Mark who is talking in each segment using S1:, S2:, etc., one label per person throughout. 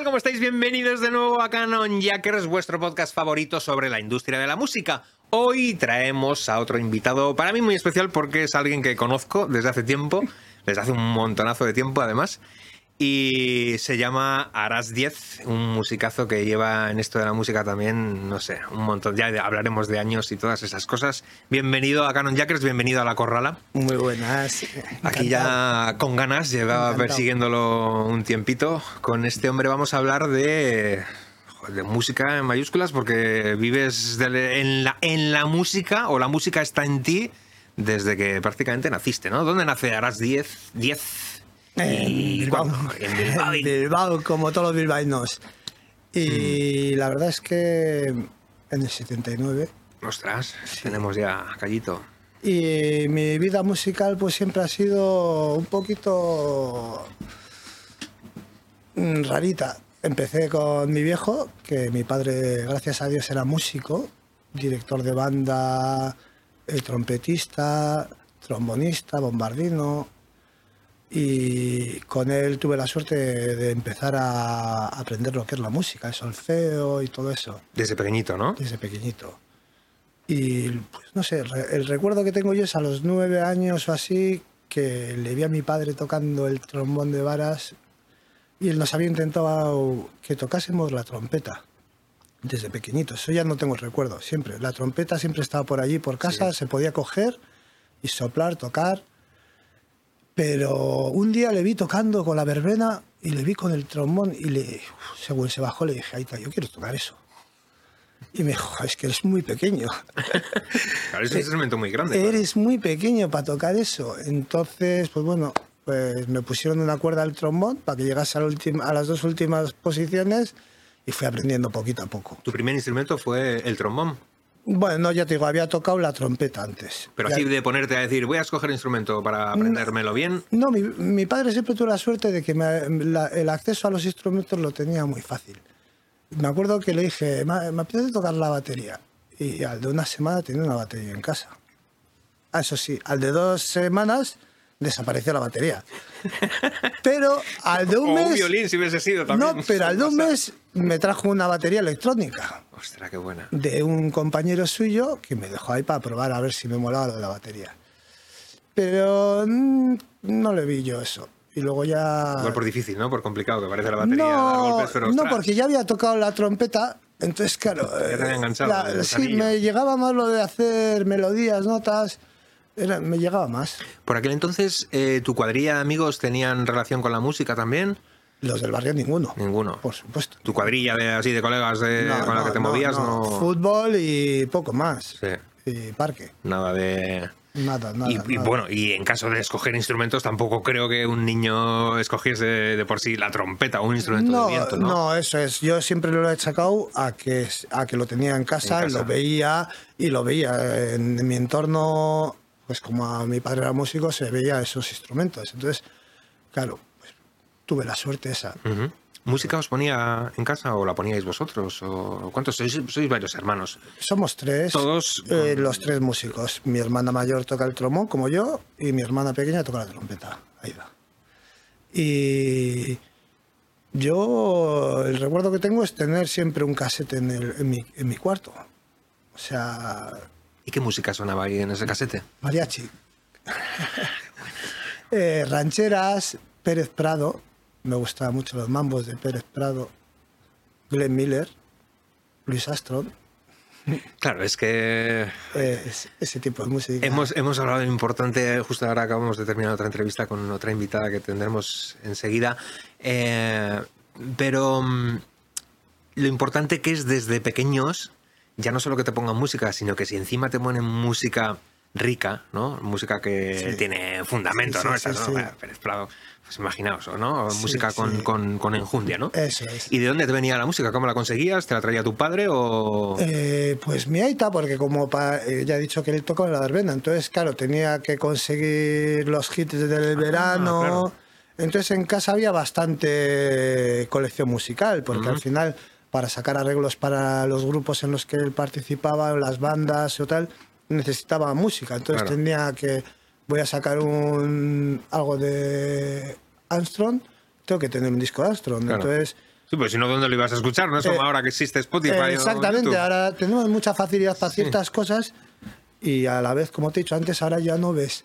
S1: tal? ¿Cómo estáis? Bienvenidos de nuevo a Canon Jackers, vuestro podcast favorito sobre la industria de la música. Hoy traemos a otro invitado, para mí muy especial porque es alguien que conozco desde hace tiempo, desde hace un montonazo de tiempo además, y se llama Aras 10, un musicazo que lleva en esto de la música también, no sé, un montón. Ya hablaremos de años y todas esas cosas. Bienvenido a Canon Jackers, bienvenido a La Corrala.
S2: Muy buenas.
S1: Aquí ya con ganas, llevaba persiguiéndolo un tiempito. Con este hombre vamos a hablar de de música en mayúsculas porque vives en, la, en la música o la música está en ti desde que prácticamente naciste, ¿no? ¿Dónde nace Aras 10? 10
S2: en Bilbao. En Bilbao. como todos los bilbaínos. Y mm. la verdad es que en el 79.
S1: Ostras, tenemos ya callito.
S2: Y mi vida musical pues siempre ha sido un poquito mm, rarita. Empecé con mi viejo, que mi padre, gracias a Dios, era músico, director de banda, eh, trompetista, trombonista, bombardino, y con él tuve la suerte de empezar a aprender lo que es la música, el solfeo y todo eso.
S1: Desde pequeñito, ¿no?
S2: Desde pequeñito. Y pues no sé, el recuerdo que tengo yo es a los nueve años o así, que le vi a mi padre tocando el trombón de varas y él nos había intentado que tocásemos la trompeta desde pequeñito. Eso ya no tengo el recuerdo, siempre. La trompeta siempre estaba por allí, por casa, se podía coger y soplar, tocar. Pero un día le vi tocando con la verbena y le vi con el trombón y le, según se bajó le dije, Aita, yo quiero tocar eso. Y me dijo, es que eres muy pequeño.
S1: Claro, es un instrumento muy grande.
S2: Eres muy pequeño para tocar eso. Entonces, pues bueno, pues me pusieron una cuerda al trombón para que llegase a, a las dos últimas posiciones y fui aprendiendo poquito a poco.
S1: ¿Tu primer instrumento fue el trombón?
S2: Bueno, ya te digo, había tocado la trompeta antes.
S1: Pero así de ponerte a decir, voy a escoger instrumento para aprendérmelo bien.
S2: No, mi, padre siempre tuvo la suerte de que el acceso a los instrumentos lo tenía muy fácil. Me acuerdo que le dije, me, me apetece tocar la batería. Y al de una semana tenía una batería en casa. Ah, eso sí, al de dos semanas desapareció la batería. Pero al de un
S1: o
S2: mes.
S1: Un violín si hubiese sido también.
S2: No, pero al de un mes me trajo una batería electrónica.
S1: Ostras, qué buena.
S2: De un compañero suyo que me dejó ahí para probar a ver si me molaba lo de la batería. Pero mm, no le vi yo eso. Y luego ya.
S1: Igual por difícil, ¿no? Por complicado que parece la batería.
S2: No, no porque ya había tocado la trompeta. Entonces, claro.
S1: Ya te enganchado.
S2: sí, me llegaba más lo de hacer melodías, notas me llegaba más.
S1: Por aquel entonces, eh, ¿tu cuadrilla de amigos tenían relación con la música también?
S2: Los del barrio ninguno.
S1: Ninguno.
S2: Por supuesto.
S1: ¿Tu cuadrilla de así de colegas con la que te movías? No,
S2: Fútbol y poco más.
S1: Sí.
S2: Y parque.
S1: Nada de...
S2: Nada, nada.
S1: Y, bueno, y en caso de escoger instrumentos, tampoco creo que un niño escogiese de por sí la trompeta o un instrumento de viento, ¿no?
S2: No, eso es. Yo siempre lo he sacado a que, a que lo tenía en casa, lo veía y lo veía. En mi entorno pues como a mi padre era músico, se veía esos instrumentos. Entonces, claro, pues, tuve la suerte esa.
S1: ¿Música os ponía en casa o la poníais vosotros? ¿O ¿Cuántos sois? Sois varios hermanos.
S2: Somos tres.
S1: Todos.
S2: Eh, los tres músicos. Mi hermana mayor toca el trombón, como yo, y mi hermana pequeña toca la trompeta. Ahí va. Y yo el recuerdo que tengo es tener siempre un casete en, en, mi, en mi cuarto. O sea,
S1: ¿Y qué música sonaba ahí en ese casete?
S2: Mariachi. Eh, rancheras, Pérez Prado. Me gustaban mucho los mambos de Pérez Prado. Glenn Miller, Luis Astro.
S1: Claro, es que.
S2: ese tipo de música.
S1: Hemos, hemos hablado de lo importante, justo ahora acabamos de terminar otra entrevista con otra invitada que tendremos enseguida. Eh, pero mm, lo importante que es desde pequeños ya no solo que te pongan música, sino que si encima te ponen música rica, ¿no? Música que tiene fundamento, ¿no? Pérez Prado, pues imaginaos, ¿no? música con, con, con, enjundia, ¿no?
S2: Eso es.
S1: ¿Y de dónde te venía la música? ¿Cómo la conseguías? ¿Te la traía tu padre o...?
S2: Eh, pues mi aita, porque como eh, ya he dicho que él tocó en la verbena, entonces, claro, tenía que conseguir los hits del ah, verano... Entonces en casa había bastante colección musical, porque al final para sacar arreglos para los grupos en los que él participaba, las bandas o tal, necesitaba música. Entonces tenía que, voy a sacar un, algo de Armstrong, tengo que tener un disco de Armstrong. Entonces
S1: Sí, pues si no, ¿dónde lo ibas a escuchar? No es como
S2: Eh,
S1: ahora que existe Spotify.
S2: Eh, exactamente, ahora tenemos mucha facilidad para ciertas cosas y a la vez, como te he dicho antes, ahora ya no ves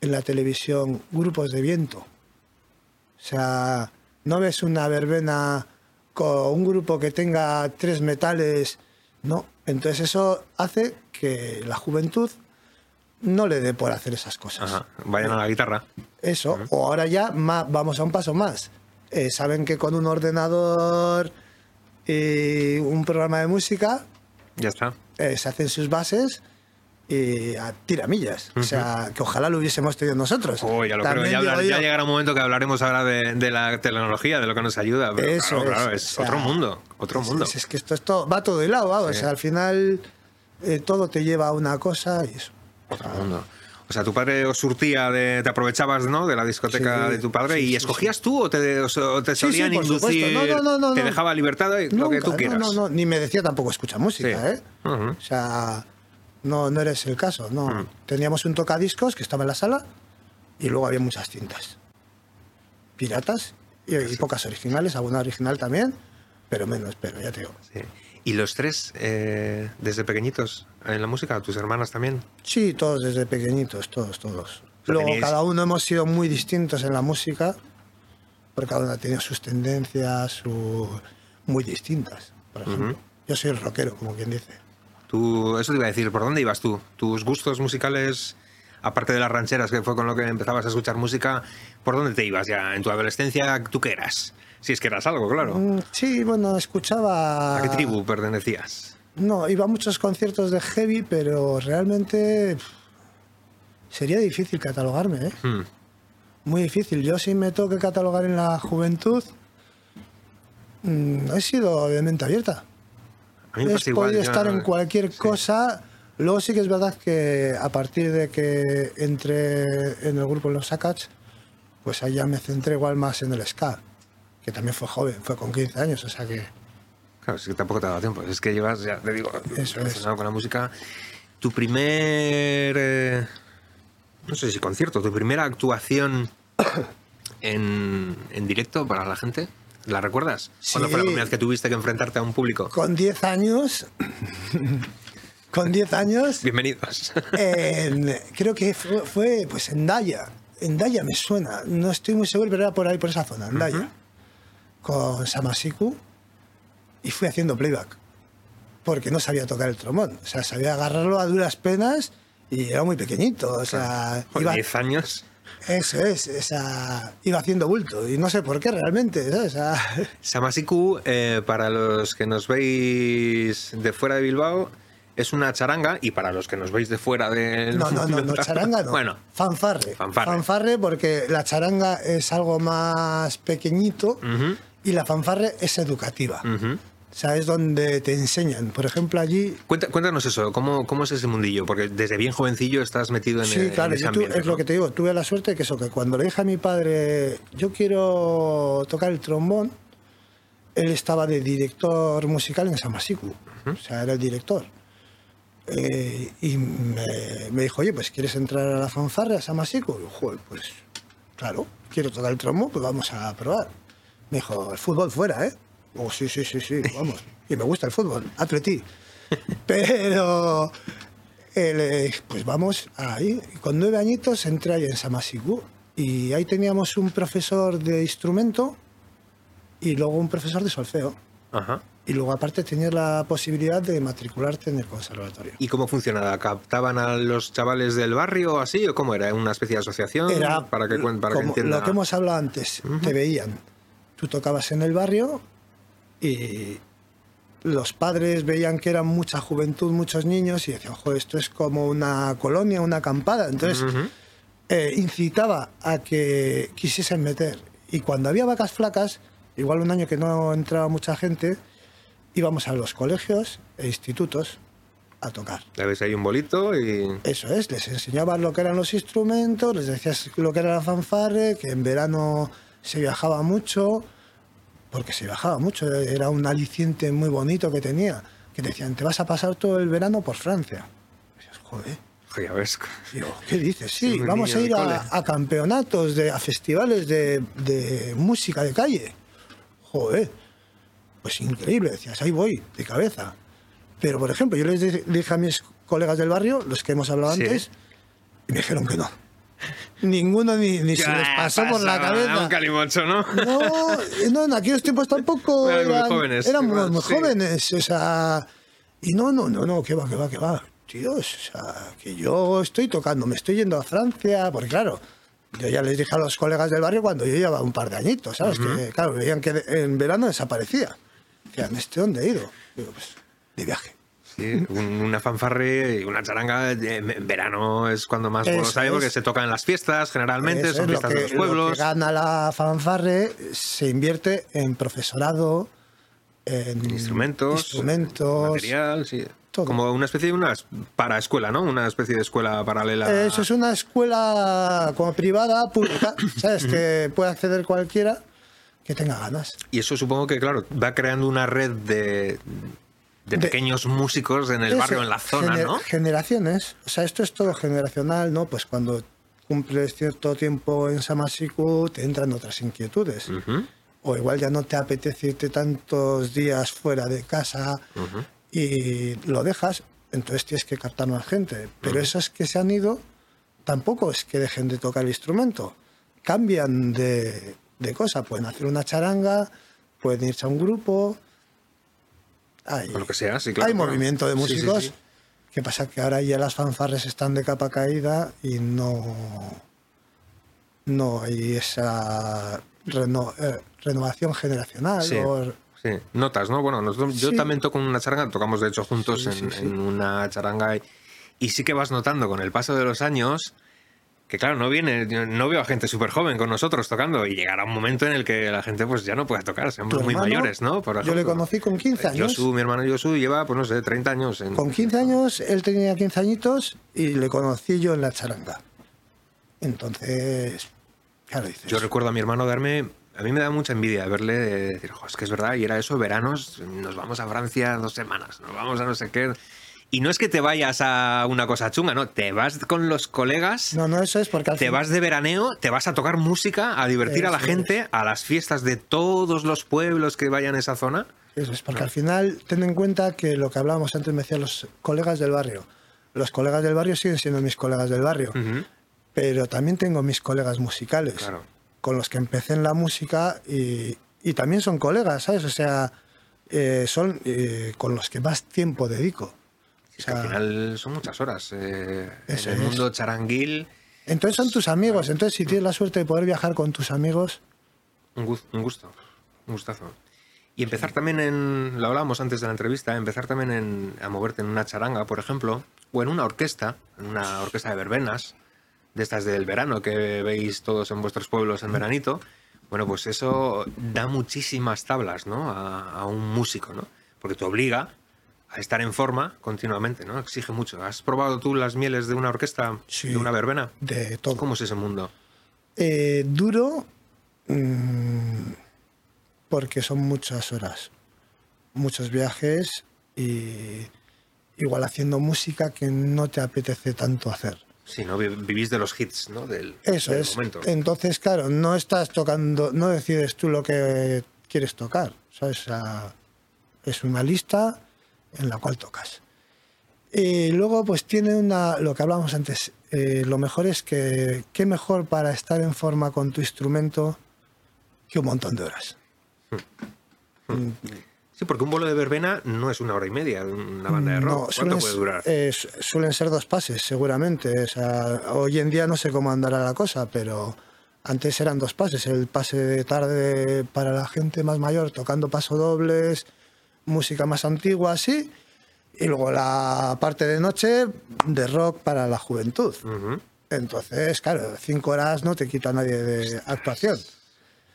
S2: en la televisión grupos de viento. O sea, no ves una verbena con un grupo que tenga tres metales, no. Entonces eso hace que la juventud no le dé por hacer esas cosas.
S1: Ajá, vayan a la guitarra.
S2: Eso, o ahora ya ma- vamos a un paso más. Eh, saben que con un ordenador y un programa de música
S1: Ya está.
S2: eh, se hacen sus bases y a tiramillas. O sea, que ojalá lo hubiésemos tenido nosotros.
S1: Oh, ya lo creo. Ya, hablar- llegará un momento que hablaremos ahora de, de la tecnología, de lo que nos ayuda. Pero
S2: Eso
S1: claro, claro,
S2: es,
S1: es
S2: o sea,
S1: otro mundo. Otro
S2: es-
S1: mundo.
S2: Es, es que esto, esto va todo de lado.
S1: Sí.
S2: O sea, al final eh, todo te lleva a una cosa y eso.
S1: Otro mundo. O sea, tu padre os surtía, de, te aprovechabas, ¿no? De la discoteca
S2: Sí,
S1: de tu padre
S2: sí,
S1: y
S2: sí,
S1: escogías tú o te, o te solían inducir,
S2: No, no, no, no,
S1: te dejaba libertad de lo que tú quieras.
S2: No, no, no, ni me decía tampoco escucha música. ¿eh? O sea, no, no eres el caso, no.
S1: Mm.
S2: Teníamos un tocadiscos que estaba en la sala y luego había muchas cintas. Piratas y, y pocas originales, alguna original también, pero menos, pero ya te digo.
S1: Sí. ¿Y los tres, eh, desde pequeñitos, en la música? ¿Tus hermanas también?
S2: Sí, todos desde pequeñitos, todos, todos. Luego
S1: teníais-
S2: cada uno hemos sido muy distintos en la música, porque cada uno ha tenido sus tendencias, su- muy distintas. Por ejemplo, yo soy el rockero, como quien dice.
S1: Tú, eso te iba a decir, ¿por dónde ibas tú? ¿Tus gustos musicales, aparte de las rancheras, que fue con lo que empezabas a escuchar música, ¿por dónde te ibas ya en tu adolescencia? ¿Tú qué eras? Si es que eras algo, claro.
S2: Mm, Sí, bueno, escuchaba...
S1: ¿A qué tribu pertenecías?
S2: No, iba a muchos conciertos de heavy, pero realmente sería difícil catalogarme, ¿eh?
S1: Hmm.
S2: Muy difícil. Yo si me tengo que catalogar en la juventud, mm, he sido de mente abierta.
S1: Igual, yo-
S2: estar en cualquier
S1: sí.
S2: cosa. Luego sí que es verdad que a partir de que entré en el grupo Los Sacats, pues allá me centré igual más en el ska, que también fue joven, fue con 15 años, o sea que...
S1: Claro, es que tampoco te ha dado tiempo. Es que llevas, ya te digo,
S2: Eso
S1: relacionado con la música. Tu primer. eh, no sé si concierto, tu primera actuación en, en directo para la gente, ¿la recuerdas? ¿Cuándo fue la
S2: Sí.
S1: primera vez que tuviste que enfrentarte a un público?
S2: Con 10 años, con 10 años,
S1: Bienvenidos.
S2: en- creo que fue, fue, pues en Daya. En Daya me suena, no estoy muy seguro, pero era por ahí, por esa zona, en Daya. Con Samasiku y fui haciendo playback. Porque no sabía tocar el trombón. O sea, sabía agarrarlo a duras penas y era muy pequeñito. O sea,
S1: Con
S2: iba,
S1: 10 años.
S2: Eso es, o sea, iba haciendo bulto. Y no sé por qué realmente. ¿sabes? Sea,
S1: Samasiku, eh, para los que nos veis de fuera de Bilbao, es una charanga y para los que nos veis de fuera de...
S2: No, no, no, no, charanga no.
S1: Bueno,
S2: fanfarre.
S1: Fanfarre.
S2: porque la charanga es algo más pequeñito y la fanfarre es educativa. O sea, es donde te enseñan. Por ejemplo, allí.
S1: Cuenta- cuéntanos eso, ¿cómo, ¿cómo es ese mundillo? Porque desde bien jovencillo estás metido en,
S2: Sí,
S1: en
S2: claro,
S1: ese ambiente.
S2: es lo que te digo. Tuve la suerte que eso, que cuando le dije a mi padre, yo quiero tocar el trombón, él estaba de director musical en Samasiku. O sea, era el director. Eh, y me, me dijo, oye, pues ¿quieres entrar a la fanfarra a "Joder, pues claro, quiero tocar el trombón, pues vamos a probar. Me dijo, el fútbol fuera, ¿eh? Oh, sí, sí, sí, sí, vamos. Y me gusta el fútbol, atleti. Pero, eh, pues vamos ahí. Con nueve añitos entré ahí en Samasiku. Y ahí teníamos un profesor de instrumento y luego un profesor de solfeo.
S1: Ajá.
S2: Y luego aparte tenías la posibilidad de matricularte en el conservatorio.
S1: ¿Y cómo funcionaba? ¿Captaban a los chavales del barrio así o cómo era? ¿Una especie de asociación?
S2: Era
S1: para que, para que entienda.
S2: lo que hemos hablado antes. Te veían. Tú tocabas en el barrio y los padres veían que era mucha juventud, muchos niños y decían, joder, esto es como una colonia, una acampada. Entonces
S1: Ujú.
S2: eh, incitaba a que quisiesen meter. Y cuando había vacas flacas, igual un año que no entraba mucha gente, íbamos a los colegios e institutos a tocar.
S1: Ya ves, hay un bolito y...
S2: Eso es, les enseñabas lo que eran los instrumentos, les decías lo que era la fanfarre, que en verano se viajaba mucho, porque se viajaba mucho, era un aliciente muy bonito que tenía, que decían, te vas a pasar todo el verano por Francia. Y dices, joder,
S1: Ya ves.
S2: digo, ¿qué dices?
S1: Sí,
S2: vamos a ir a, a campeonatos, de, a festivales de, de música de calle. Joder. pues increíble, decías, ahí voy, de cabeza. Pero, por ejemplo, yo les di- dije a mis colegas del barrio, los que hemos hablado
S1: Sí.
S2: antes, y me dijeron que no. Ninguno ni, ni se les pasó por la cabeza.
S1: Un calimocho, ¿no?
S2: No, no, en aquellos tiempos tampoco
S1: Eran muy
S2: eran,
S1: jóvenes,
S2: éramos
S1: igual,
S2: muy
S1: sí.
S2: jóvenes, o sea, y no, no, no, no, que va, que va, que va, tíos, o sea, que yo estoy tocando, me estoy yendo a Francia, porque claro, yo ya les dije a los colegas del barrio cuando yo llevaba un par de añitos, ¿sabes? Que claro, veían que en verano desaparecía. Decían, ¿este dónde he ido? Digo, pues, de viaje.
S1: Sí, un- una fanfarre y una charanga eh, en verano es cuando más bolos hay porque se tocan en las fiestas generalmente, son
S2: lo
S1: fiestas
S2: que,
S1: de los
S2: lo que
S1: pueblos.
S2: gana la fanfarre se invierte en profesorado, en
S1: Instrumentos,
S2: instrumentos,
S1: material, sí.
S2: todo.
S1: Como una especie de una para escuela, ¿no? Una especie de escuela paralela.
S2: Eso es una escuela como privada, pública, ¿sabes? Que puede acceder cualquiera que tenga ganas.
S1: Y eso supongo que, claro, va creando una red de, de
S2: De-
S1: pequeños músicos en el barrio, en la zona,
S2: gener-
S1: ¿no?
S2: Generaciones. O sea, esto es todo generacional, ¿no? Pues cuando cumples cierto tiempo en Samasiku te entran otras inquietudes. O igual ya no te apetece irte tantos días fuera de casa y lo dejas, entonces tienes que captar más gente. Pero esas que se han ido tampoco es que dejen de tocar el instrumento. Cambian de, de cosa. Pueden hacer una charanga, pueden irse a un grupo. Hay,
S1: O lo que sea, sí, claro.
S2: hay
S1: claro.
S2: movimiento de
S1: sí,
S2: músicos.
S1: sí.
S2: ¿Qué pasa? Que ahora ya las fanfarres están de capa caída y no, no hay esa reno- eh, renovación generacional.
S1: Sí,
S2: o-
S1: sí. Notas, ¿no? Bueno, nosotros, yo también toco una charanga, tocamos de hecho juntos
S2: Sí,
S1: en, una charanga y, y sí que vas notando con el paso de los años que claro, no viene, no veo a gente súper joven con nosotros tocando y llegará un momento en el que la gente pues ya no puede tocar, seamos muy
S2: hermano,
S1: mayores, ¿no? Por
S2: yo le
S1: ejemplo.
S2: conocí con 15 años.
S1: Josu, mi hermano Josu lleva, pues no sé, 30 años en...
S2: Con 15 años, él tenía 15 añitos y le conocí yo en la charanga. Entonces, claro, dices.
S1: Yo recuerdo a mi hermano darme. A mí me da mucha envidia verle de decir, "Jo, es que es verdad, y era eso, veranos, nos vamos a Francia dos semanas, nos vamos a no sé qué. Y no es que te vayas a una cosa chunga, no, te vas con los colegas,
S2: No, no, eso es porque al
S1: te vas de veraneo, te vas a tocar música, a divertir a la gente, a las fiestas de todos los pueblos que vayan a esa zona.
S2: Eso es porque al final ten en cuenta que lo que hablábamos antes me decían los colegas del barrio. Los colegas del barrio siguen siendo mis colegas del barrio, pero también tengo mis colegas musicales,
S1: Claro.
S2: con los que empecé en la música y, y también son colegas, ¿sabes? O sea, eh, son eh, con los que más tiempo dedico.
S1: Es que al final son muchas horas. eh, en el
S2: es.
S1: mundo charanguil,
S2: Entonces son tus amigos, entonces si tienes la suerte de poder viajar con tus amigos,
S1: Un, guz- un gusto, un gustazo. Y empezar también en, lo hablábamos antes de la entrevista, empezar también en, a moverte en una charanga, por ejemplo, o en una orquesta, en una orquesta de verbenas, de estas del verano que veis todos en vuestros pueblos en veranito. Bueno, pues eso da muchísimas tablas, ¿no? A, a un músico, ¿no? Porque te obliga a estar en forma continuamente, ¿no? Exige mucho. ¿Has probado tú las mieles de una orquesta,
S2: Sí.
S1: de una verbena?
S2: de todo.
S1: ¿Cómo es ese mundo?
S2: Eh, duro mm, porque son muchas horas, muchos viajes y igual haciendo música que no te apetece tanto hacer.
S1: Sí, ¿no? Vi- Vivís de los hits, ¿no? Del,
S2: Eso
S1: del
S2: es.
S1: momento.
S2: Entonces, claro, no estás tocando, no decides tú lo que quieres tocar, ¿sabes? O sea, es una lista en la cual tocas. Y luego, pues tiene una, lo que hablábamos antes, eh, lo mejor es que, qué mejor para estar en forma con tu instrumento que un montón de horas.
S1: Sí, porque un vuelo de verbena no es una hora y media una banda de rock.
S2: No,
S1: ¿Cuánto
S2: suelen,
S1: puede durar?
S2: eh, su- suelen ser dos pases, seguramente. O sea, hoy en día no sé cómo andará la cosa, pero antes eran dos pases. El pase de tarde para la gente más mayor, tocando pasodobles, música más antigua, así. Y luego la parte de noche de rock para la juventud. Entonces, claro, cinco horas no te quita nadie de actuación.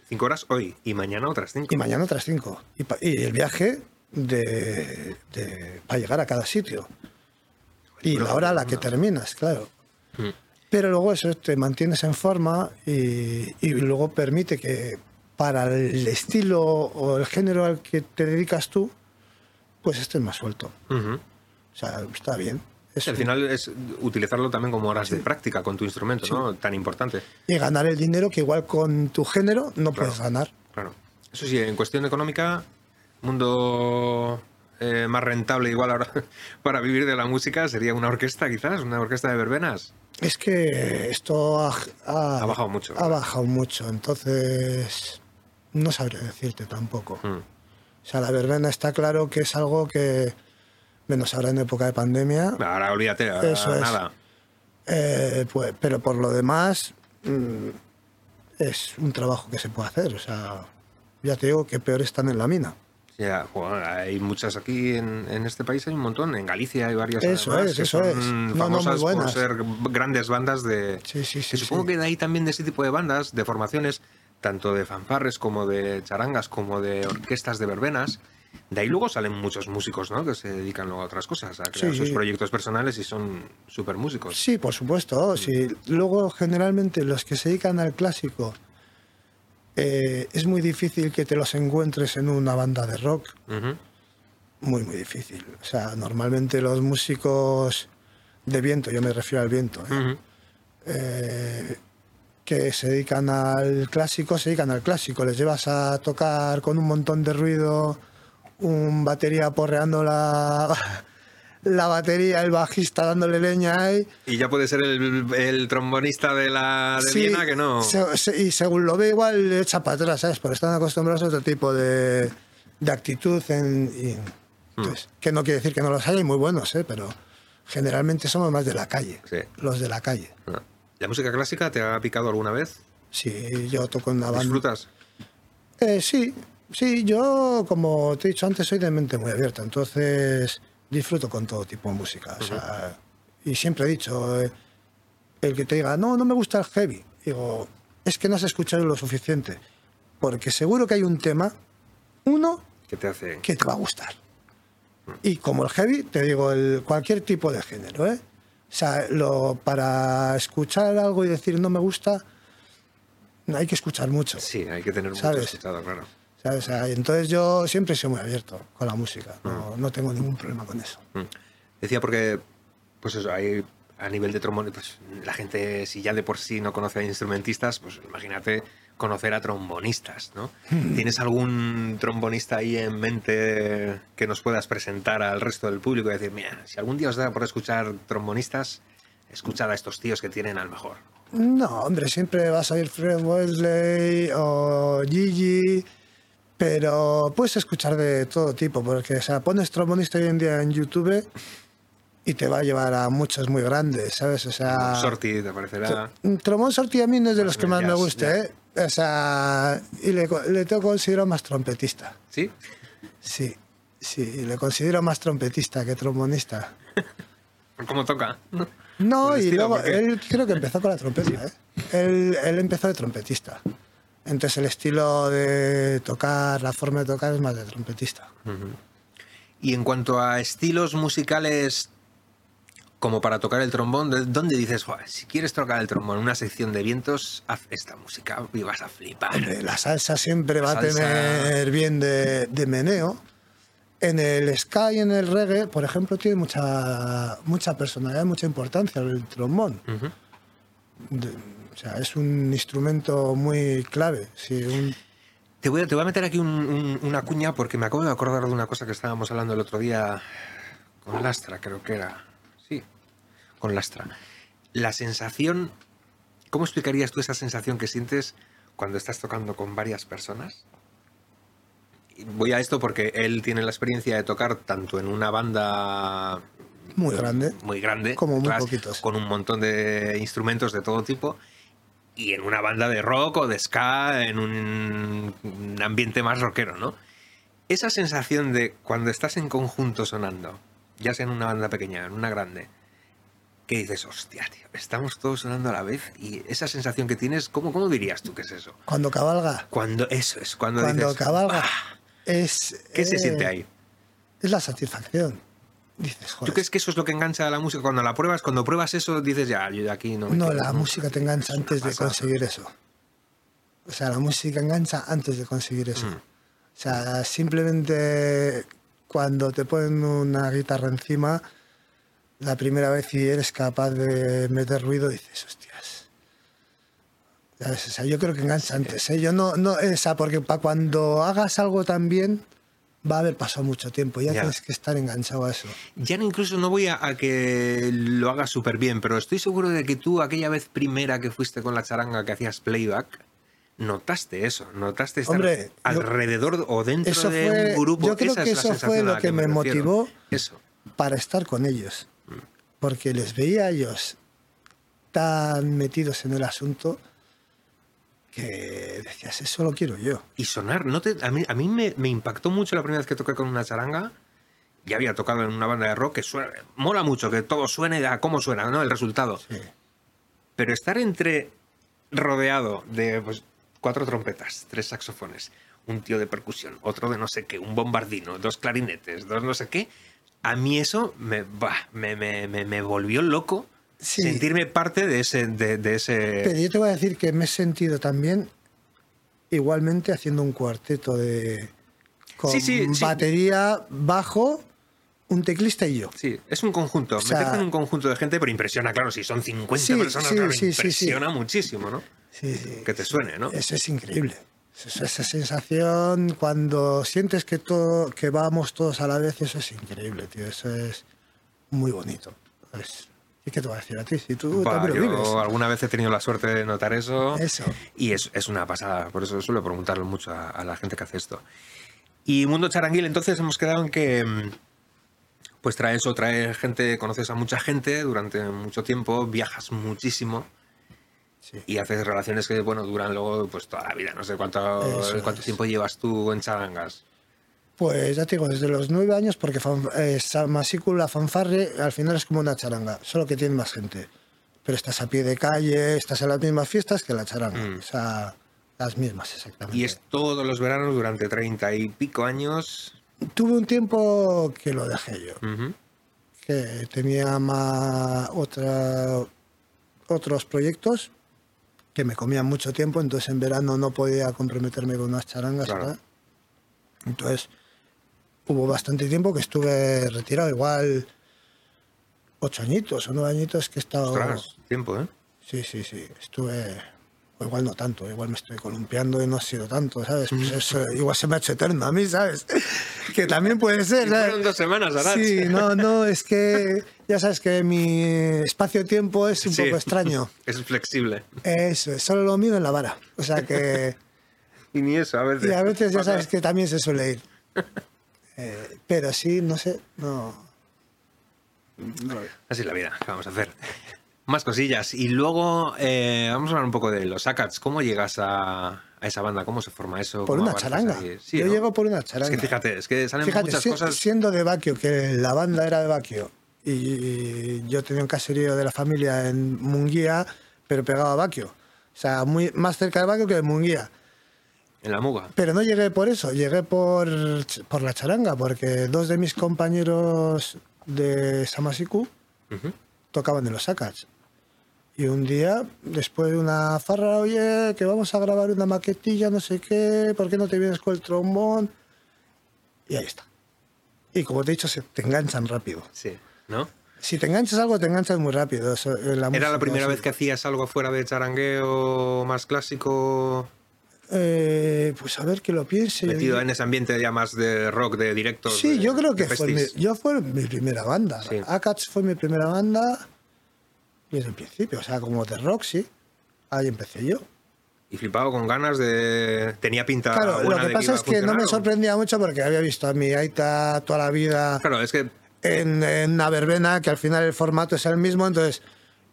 S1: Cinco horas hoy y mañana otras cinco.
S2: Y mañana otras cinco. Y, y el viaje de, de- para llegar a cada sitio. Y la hora a la que terminas, claro.
S1: Mm.
S2: Pero luego eso te mantienes en forma y, y luego permite que para el estilo o el género al que te dedicas tú, pues estés más suelto. O sea, está bien. Es-
S1: Al final es utilizarlo también como horas de práctica con tu instrumento, ¿no? Tan importante.
S2: y ganar el dinero que igual con tu género no puedes ganar.
S1: Claro. Eso sí, en cuestión económica, mundo eh, más rentable igual ahora para vivir de la música sería una orquesta quizás, una orquesta de verbenas.
S2: Es que esto ha, ha-
S1: Ha bajado mucho,
S2: Ha bajado mucho, entonces no sabría decirte tampoco.
S1: Mm.
S2: O sea, la verbena está claro que es algo que, menos ahora en época de pandemia,
S1: Ahora olvídate, ahora
S2: Eso es.
S1: nada.
S2: eh, pues, pero por lo demás mm, es un trabajo que se puede hacer. O sea, ya te digo que peor están en la mina.
S1: Ya, joder, hay muchas aquí en, en este país, hay un montón. En Galicia hay varias.
S2: Eso
S1: además,
S2: es,
S1: que
S2: eso
S1: son
S2: es. No, no,
S1: famosas por ser grandes bandas de.
S2: Sí, sí, sí.
S1: que supongo
S2: sí.
S1: que de ahí también de ese tipo de bandas, de formaciones, tanto de fanfarres como de charangas, como de orquestas de verbenas. De ahí luego salen muchos músicos, ¿no? Que se dedican luego a otras cosas, a crear
S2: Sí.
S1: sus proyectos personales y son súper músicos.
S2: Sí, por supuesto. Sí. Luego, generalmente, los que se dedican al clásico, eh, es muy difícil que te los encuentres en una banda de rock. Muy, muy difícil. O sea, normalmente los músicos de viento, yo me refiero al viento, ¿eh? Eh, que se dedican al clásico, se dedican al clásico. Les llevas a tocar con un montón de ruido, un batería porreando la, la batería, el bajista dándole leña ahí.
S1: Y ya puede ser el, el trombonista de la de
S2: Sí,
S1: Viena que no.
S2: se- se- y según lo ve igual le echa para atrás, ¿sabes? Porque están acostumbrados a otro tipo de, de actitud. En, y-
S1: Mm.
S2: entonces, que no quiere decir que no los haya y muy buenos, ¿eh? Pero generalmente somos más de la calle.
S1: Sí.
S2: Los de la calle.
S1: No. ¿La música clásica te ha picado alguna vez?
S2: Sí, yo toco en una banda.
S1: ¿Disfrutas?
S2: Eh, sí, sí, yo como te he dicho antes soy de mente muy abierta, entonces disfruto con todo tipo de música. o sea, y siempre he dicho, eh, el que te diga, no, no me gusta el heavy, digo, es que no has escuchado lo suficiente, porque seguro que hay un tema, uno,
S1: ¿Qué te hace?
S2: que te va a gustar. Y como el heavy, te digo, el, cualquier tipo de género, ¿eh? O sea, lo, para escuchar algo y decir no me gusta, hay que escuchar mucho.
S1: Sí, hay que tener mucho
S2: ¿Sabes?
S1: escuchado, claro.
S2: ¿sabes? O sea, entonces yo siempre sido muy abierto con la música, no, no tengo ningún problema con eso.
S1: Mm. Decía porque, pues eso, hay a nivel de trombón, pues la gente, si ya de por sí no conoce a instrumentistas, pues imagínate conocer a trombonistas, ¿no?
S2: Hmm.
S1: ¿Tienes algún trombonista ahí en mente que nos puedas presentar al resto del público y decir, mira, si algún día os da por escuchar trombonistas, escuchad a estos tíos que tienen al mejor?
S2: No, hombre, siempre va a salir Fred Wesley o Gigi, pero puedes escuchar de todo tipo, porque o sea, pones trombonista hoy en día en YouTube y te va a llevar a muchos muy grandes, ¿sabes? O sea,
S1: Sorti, te parecerá...
S2: Trombón Sorti a mí no es de los que más me gusta,
S1: ya.
S2: ¿eh? O sea, y le, le tengo considero más trompetista.
S1: ¿Sí?
S2: Sí, sí, le considero más trompetista que trombonista.
S1: ¿Cómo toca?
S2: No,
S1: ¿El
S2: y
S1: estilo,
S2: luego él creo que empezó con la trompeta, ¿eh? Él, él empezó de trompetista. Entonces el estilo de tocar, la forma de tocar es más de trompetista.
S1: Y en cuanto a estilos musicales, como para tocar el trombón, ¿de ¿dónde dices, "Joder, si quieres tocar el trombón en una sección de vientos, haz esta música y vas a flipar?
S2: La salsa siempre va
S1: Salsa.
S2: a tener bien de, de meneo. En el ska y en el reggae, por ejemplo, tiene mucha, mucha personalidad, mucha importancia el trombón. De- o sea, es un instrumento muy clave. Un-
S1: Te voy, a, te voy a meter aquí un- un- una cuña porque me acabo de acordar de una cosa que estábamos hablando el otro día con Lastra, creo que era. Con Lastra. La sensación, ¿cómo explicarías tú esa sensación que sientes cuando estás tocando con varias personas? Voy a esto porque él tiene la experiencia de tocar tanto en una banda
S2: muy grande.
S1: muy grande,
S2: Como muy poquitos.
S1: con un montón de instrumentos de todo tipo, y en una banda de rock o de ska, en un, un ambiente más rockero, ¿no? Esa sensación de cuando estás en conjunto sonando, ya sea en una banda pequeña, en una grande, que dices, hostia, tío, estamos todos sonando a la vez, y esa sensación que tienes, ¿cómo, cómo dirías tú que es eso?
S2: Cuando cabalga,
S1: Cuando eso es, cuando,
S2: cuando
S1: dices,
S2: cabalga,
S1: "Ah",
S2: es...
S1: ¿qué se
S2: eh,
S1: siente ahí?
S2: Es la satisfacción. Dices,
S1: ¿Tú
S2: joder.
S1: crees que eso es lo que engancha a la música? Cuando la pruebas, cuando pruebas eso, dices, ya, yo de aquí no me
S2: No,
S1: quedo",
S2: la música te engancha antes de conseguir eso. O sea, la música engancha antes de conseguir eso.
S1: Mm.
S2: O sea, simplemente cuando te ponen una guitarra encima, la primera vez y eres capaz de meter ruido, dices, hostias. ¿Sabes? O sea, yo creo que engancha antes. ¿eh? Yo no, no, o sea, porque para cuando hagas algo tan bien, va a haber pasado mucho tiempo. Ya,
S1: Ya.
S2: tienes que estar enganchado a eso.
S1: Ya no incluso no voy a, a que lo hagas súper bien, pero estoy seguro de que tú aquella vez primera que fuiste con la charanga que hacías playback, notaste eso, notaste estar
S2: Hombre, yo-
S1: alrededor o dentro de
S2: fue-
S1: un grupo.
S2: yo creo
S1: Esa
S2: que
S1: es
S2: eso fue lo que me
S1: refiero.
S2: motivó.
S1: Eso.
S2: para estar con ellos. Porque les veía a ellos tan metidos en el asunto que decías, eso lo quiero yo.
S1: Y sonar, no te, a mí, a mí me, me impactó mucho la primera vez que toqué con una charanga. Ya había tocado en una banda de rock que suena, mola mucho, que todo suene a cómo suena, ¿no? El resultado.
S2: Sí.
S1: Pero estar entre rodeado de pues, cuatro trompetas, tres saxofones, un tío de percusión, otro de no sé qué, un bombardino, dos clarinetes, dos no sé qué, a mí eso me, bah, me, me, me, volvió loco
S2: Sí.
S1: sentirme parte de ese... De, de
S2: Pero
S1: ese...
S2: yo te voy a decir que me he sentido también igualmente haciendo un cuarteto de con
S1: Sí, sí,
S2: batería, bajo, un teclista y yo.
S1: Sí, es un conjunto.
S2: O sea-
S1: Meterte en un conjunto de gente, pero impresiona, claro, si son 50
S2: Sí,
S1: personas,
S2: sí,
S1: claro,
S2: sí.
S1: impresiona muchísimo, ¿no?
S2: Sí, sí.
S1: Que te suene, ¿no?
S2: Eso es increíble. Esa sensación cuando sientes que todo, que vamos todos a la vez, eso es increíble, tío. Eso es muy bonito. Es- ¿Y qué te voy a decir a ti? Si tú también lo
S1: yo
S2: vives.
S1: alguna vez he tenido la suerte de notar eso.
S2: Eso.
S1: Y es, es una pasada, por eso suelo preguntarlo mucho a, a la gente que hace esto. Y Mundo Charanguil, entonces hemos quedado en que mm, pues traes o traes gente, conoces a mucha gente durante mucho tiempo, viajas muchísimo
S2: Sí.
S1: y haces relaciones que, bueno, duran luego pues toda la vida. No sé cuánto,
S2: Eso
S1: cuánto
S2: es.
S1: tiempo llevas tú en charangas.
S2: Pues ya te digo, desde los nueve años, porque fan, eh, Samasicu, la fanfarre, al final es como una charanga, solo que tiene más gente. Pero estás a pie de calle, estás en las mismas fiestas que la charanga.
S1: Mm.
S2: O sea, las mismas, exactamente.
S1: Y es todos los veranos durante treinta y pico años.
S2: Tuve un tiempo que lo dejé yo. Que tenía más otra, otros proyectos que me comían mucho tiempo, entonces en verano no podía comprometerme con unas charangas.
S1: Claro.
S2: ¿verdad? Entonces hubo bastante tiempo que estuve retirado, igual ocho añitos o nueve añitos que he estado...
S1: Ostras, tiempo, ¿eh?
S2: Sí, sí, sí, estuve... O igual no tanto, igual me estoy columpiando y no ha sido tanto, ¿sabes?
S1: Mm.
S2: Pues eso igual se me ha hecho eterno a mí, ¿sabes? Que también puede ser, ¿sabes?
S1: fueron dos semanas, Arach.
S2: Sí, no, no, es que ya sabes que mi espacio-tiempo es un
S1: Sí.
S2: poco extraño.
S1: Es flexible.
S2: Eso, es solo lo mío en la vara. O sea que.
S1: Y ni eso, a veces.
S2: Y a veces ya sabes que también se suele ir. Eh, pero sí, no sé, no.
S1: Así es la vida, ¿qué vamos a hacer? Más cosillas. Y luego eh, vamos a hablar un poco de los Akats. ¿Cómo llegas a, a esa banda? ¿Cómo se forma eso?
S2: Por
S1: ¿Cómo
S2: una charanga.
S1: Sí,
S2: Yo
S1: ¿no?
S2: llego por una
S1: Es
S2: charanga.
S1: que fíjate, es que salen
S2: Fíjate,
S1: muchas
S2: si-
S1: cosas.
S2: siendo de Baquio, que la banda era de Baquio, y yo tenía un caserío de la familia en Munguía, pero pegado a Baquio. O sea, muy, más cerca de Baquio que de Munguía.
S1: En la muga.
S2: Pero no llegué por eso, llegué por, por la charanga, porque dos de mis compañeros de Samasiku tocaban en los Sacats. Y un día, después de una farra, oye, que vamos a grabar una maquetilla, no sé qué, ¿por qué no te vienes con el trombón? Y ahí está. Y como te he dicho, se te enganchan rápido.
S1: Sí, ¿no?
S2: Si te enganchas algo, te enganchas muy rápido. Eso, en
S1: ¿Era
S2: la música,
S1: la primera vez que hacías algo fuera de charangueo más clásico?
S2: Eh, pues a ver que lo piense.
S1: Metido en ese ambiente ya más de rock, de directos.
S2: Sí,
S1: de-
S2: yo creo que fue mi, yo fue mi primera banda.
S1: Sí.
S2: Akats fue mi primera banda desde el principio, o sea, como de rock, sí. Ahí empecé yo.
S1: Y flipado con ganas de. Tenía pinta.
S2: Claro, lo que
S1: de
S2: pasa es que no me sorprendía mucho porque había visto a mi Aita toda la vida
S1: Claro, es que.
S2: En, en una verbena, que al final el formato es el mismo, entonces,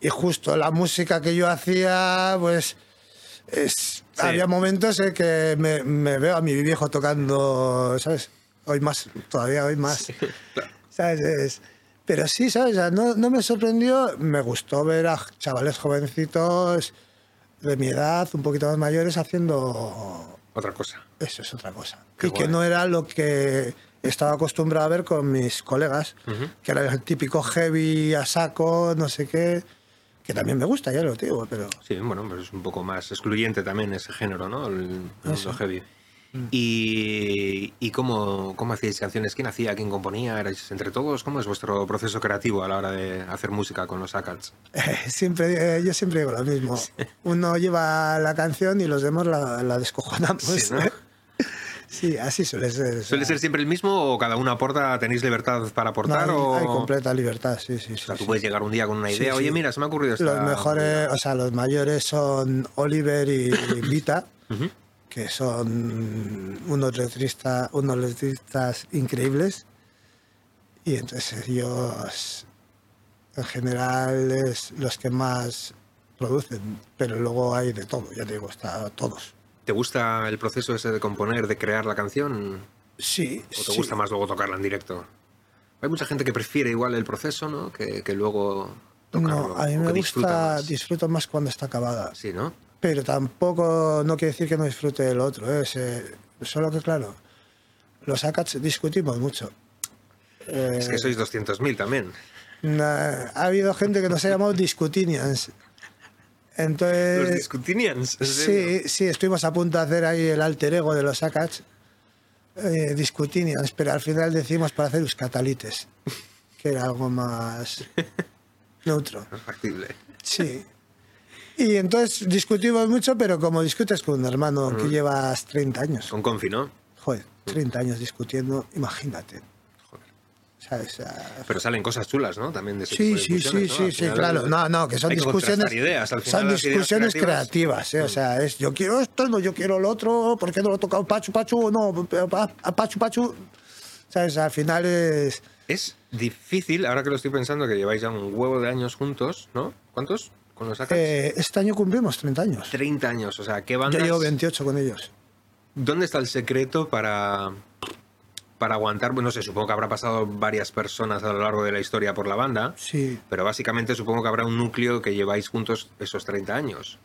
S2: y justo la música que yo hacía, pues, es,
S1: Sí.
S2: había momentos en que me, me veo a mi viejo tocando, ¿sabes? Hoy más, todavía hoy más.
S1: claro.
S2: ¿Sabes? Es- pero sí, ¿sabes? No, no me sorprendió, me gustó ver a chavales jovencitos de mi edad, un poquito más mayores, haciendo
S1: Otra cosa.
S2: eso es otra cosa.
S1: Qué
S2: y que
S1: guay.
S2: no era lo que estaba acostumbrado a ver con mis colegas,
S1: Ujú.
S2: que era el típico heavy a saco, no sé qué, que también me gusta, ya lo digo, pero
S1: Sí, bueno, pero es un poco más excluyente también ese género, ¿no? El, el
S2: Eso.
S1: heavy. ¿Y, y cómo, cómo hacíais canciones? ¿Quién hacía? ¿Quién componía? ¿Erais entre todos? ¿Cómo es vuestro proceso creativo a la hora de hacer música con los Akats?
S2: siempre, eh, yo siempre digo lo mismo. Uno lleva la canción y los demás la, la descojonamos.
S1: Sí, ¿no?
S2: Sí, así suele ser. o
S1: ¿Suele
S2: sea,
S1: ser siempre el mismo o cada uno aporta, tenéis libertad para
S2: no,
S1: aportar?
S2: hay,
S1: o...
S2: hay completa libertad, sí, sí.
S1: O
S2: sí,
S1: sea, tú
S2: sí.
S1: puedes llegar un día con una idea,
S2: sí.
S1: oye, mira, se me ha ocurrido esta...
S2: Los mejores, o sea, los mayores son Oliver y Vita, que son unos letristas, unos letristas increíbles. Y entonces ellos, en general, es los que más producen. Pero luego hay de todo, ya te digo, está todos.
S1: ¿Te gusta el proceso ese de componer, de crear la canción?
S2: Sí,
S1: ¿O te
S2: sí.
S1: gusta más luego tocarla en directo? Hay mucha gente que prefiere igual el proceso, ¿no? Que, que luego tocarlo.
S2: No, a mí me gusta,
S1: más.
S2: disfruto más cuando está acabada.
S1: Sí, ¿no?
S2: Pero tampoco no quiere decir que no disfrute del otro. ¿eh? Se- solo que, claro, los ACATs discutimos mucho. Eh,
S1: Es que sois 200.000 también.
S2: ha habido gente que nos ha llamado discutinians.
S1: Los
S2: Entonces,
S1: discutinians. ¿en serio?
S2: Eh, sí, sí, estuvimos a punto de hacer ahí el alter ego de los ACATs, eh, discutinians, pero al final decidimos para hacer catalites, que era algo más neutro.
S1: Factible.
S2: Sí. Y entonces discutimos mucho, pero como discutes con un hermano que llevas 30 años,
S1: Con Confi, ¿no?
S2: joder, 30 años discutiendo, imagínate.
S1: Pero salen cosas chulas, ¿no? También de ese
S2: Sí,
S1: tipo de
S2: sí, sí, sí, sí,
S1: final,
S2: claro. No, no, que son
S1: hay
S2: discusiones.
S1: contrastar ideas. Al final,
S2: son discusiones
S1: creativas-
S2: creativas, ¿eh? O sea, es yo quiero esto, no, yo quiero lo otro, ¿por qué no lo he tocado Pachu Pachu? No, a, Pachu Pachu. ¿Sabes? Al final es.
S1: Es difícil, ahora que lo estoy pensando, que lleváis ya un huevo de años juntos, ¿no? ¿Cuántos? ¿Con los ACATs?
S2: eh, este año cumplimos 30 años.
S1: 30 años, o sea, ¿qué
S2: Yo
S1: bandas?
S2: llevo 28 con ellos.
S1: ¿Dónde está el secreto para, para aguantar? Bueno, no sé, supongo que habrá pasado varias personas a lo largo de la historia por la banda,
S2: Sí.
S1: pero básicamente supongo que habrá un núcleo que lleváis juntos esos 30 años.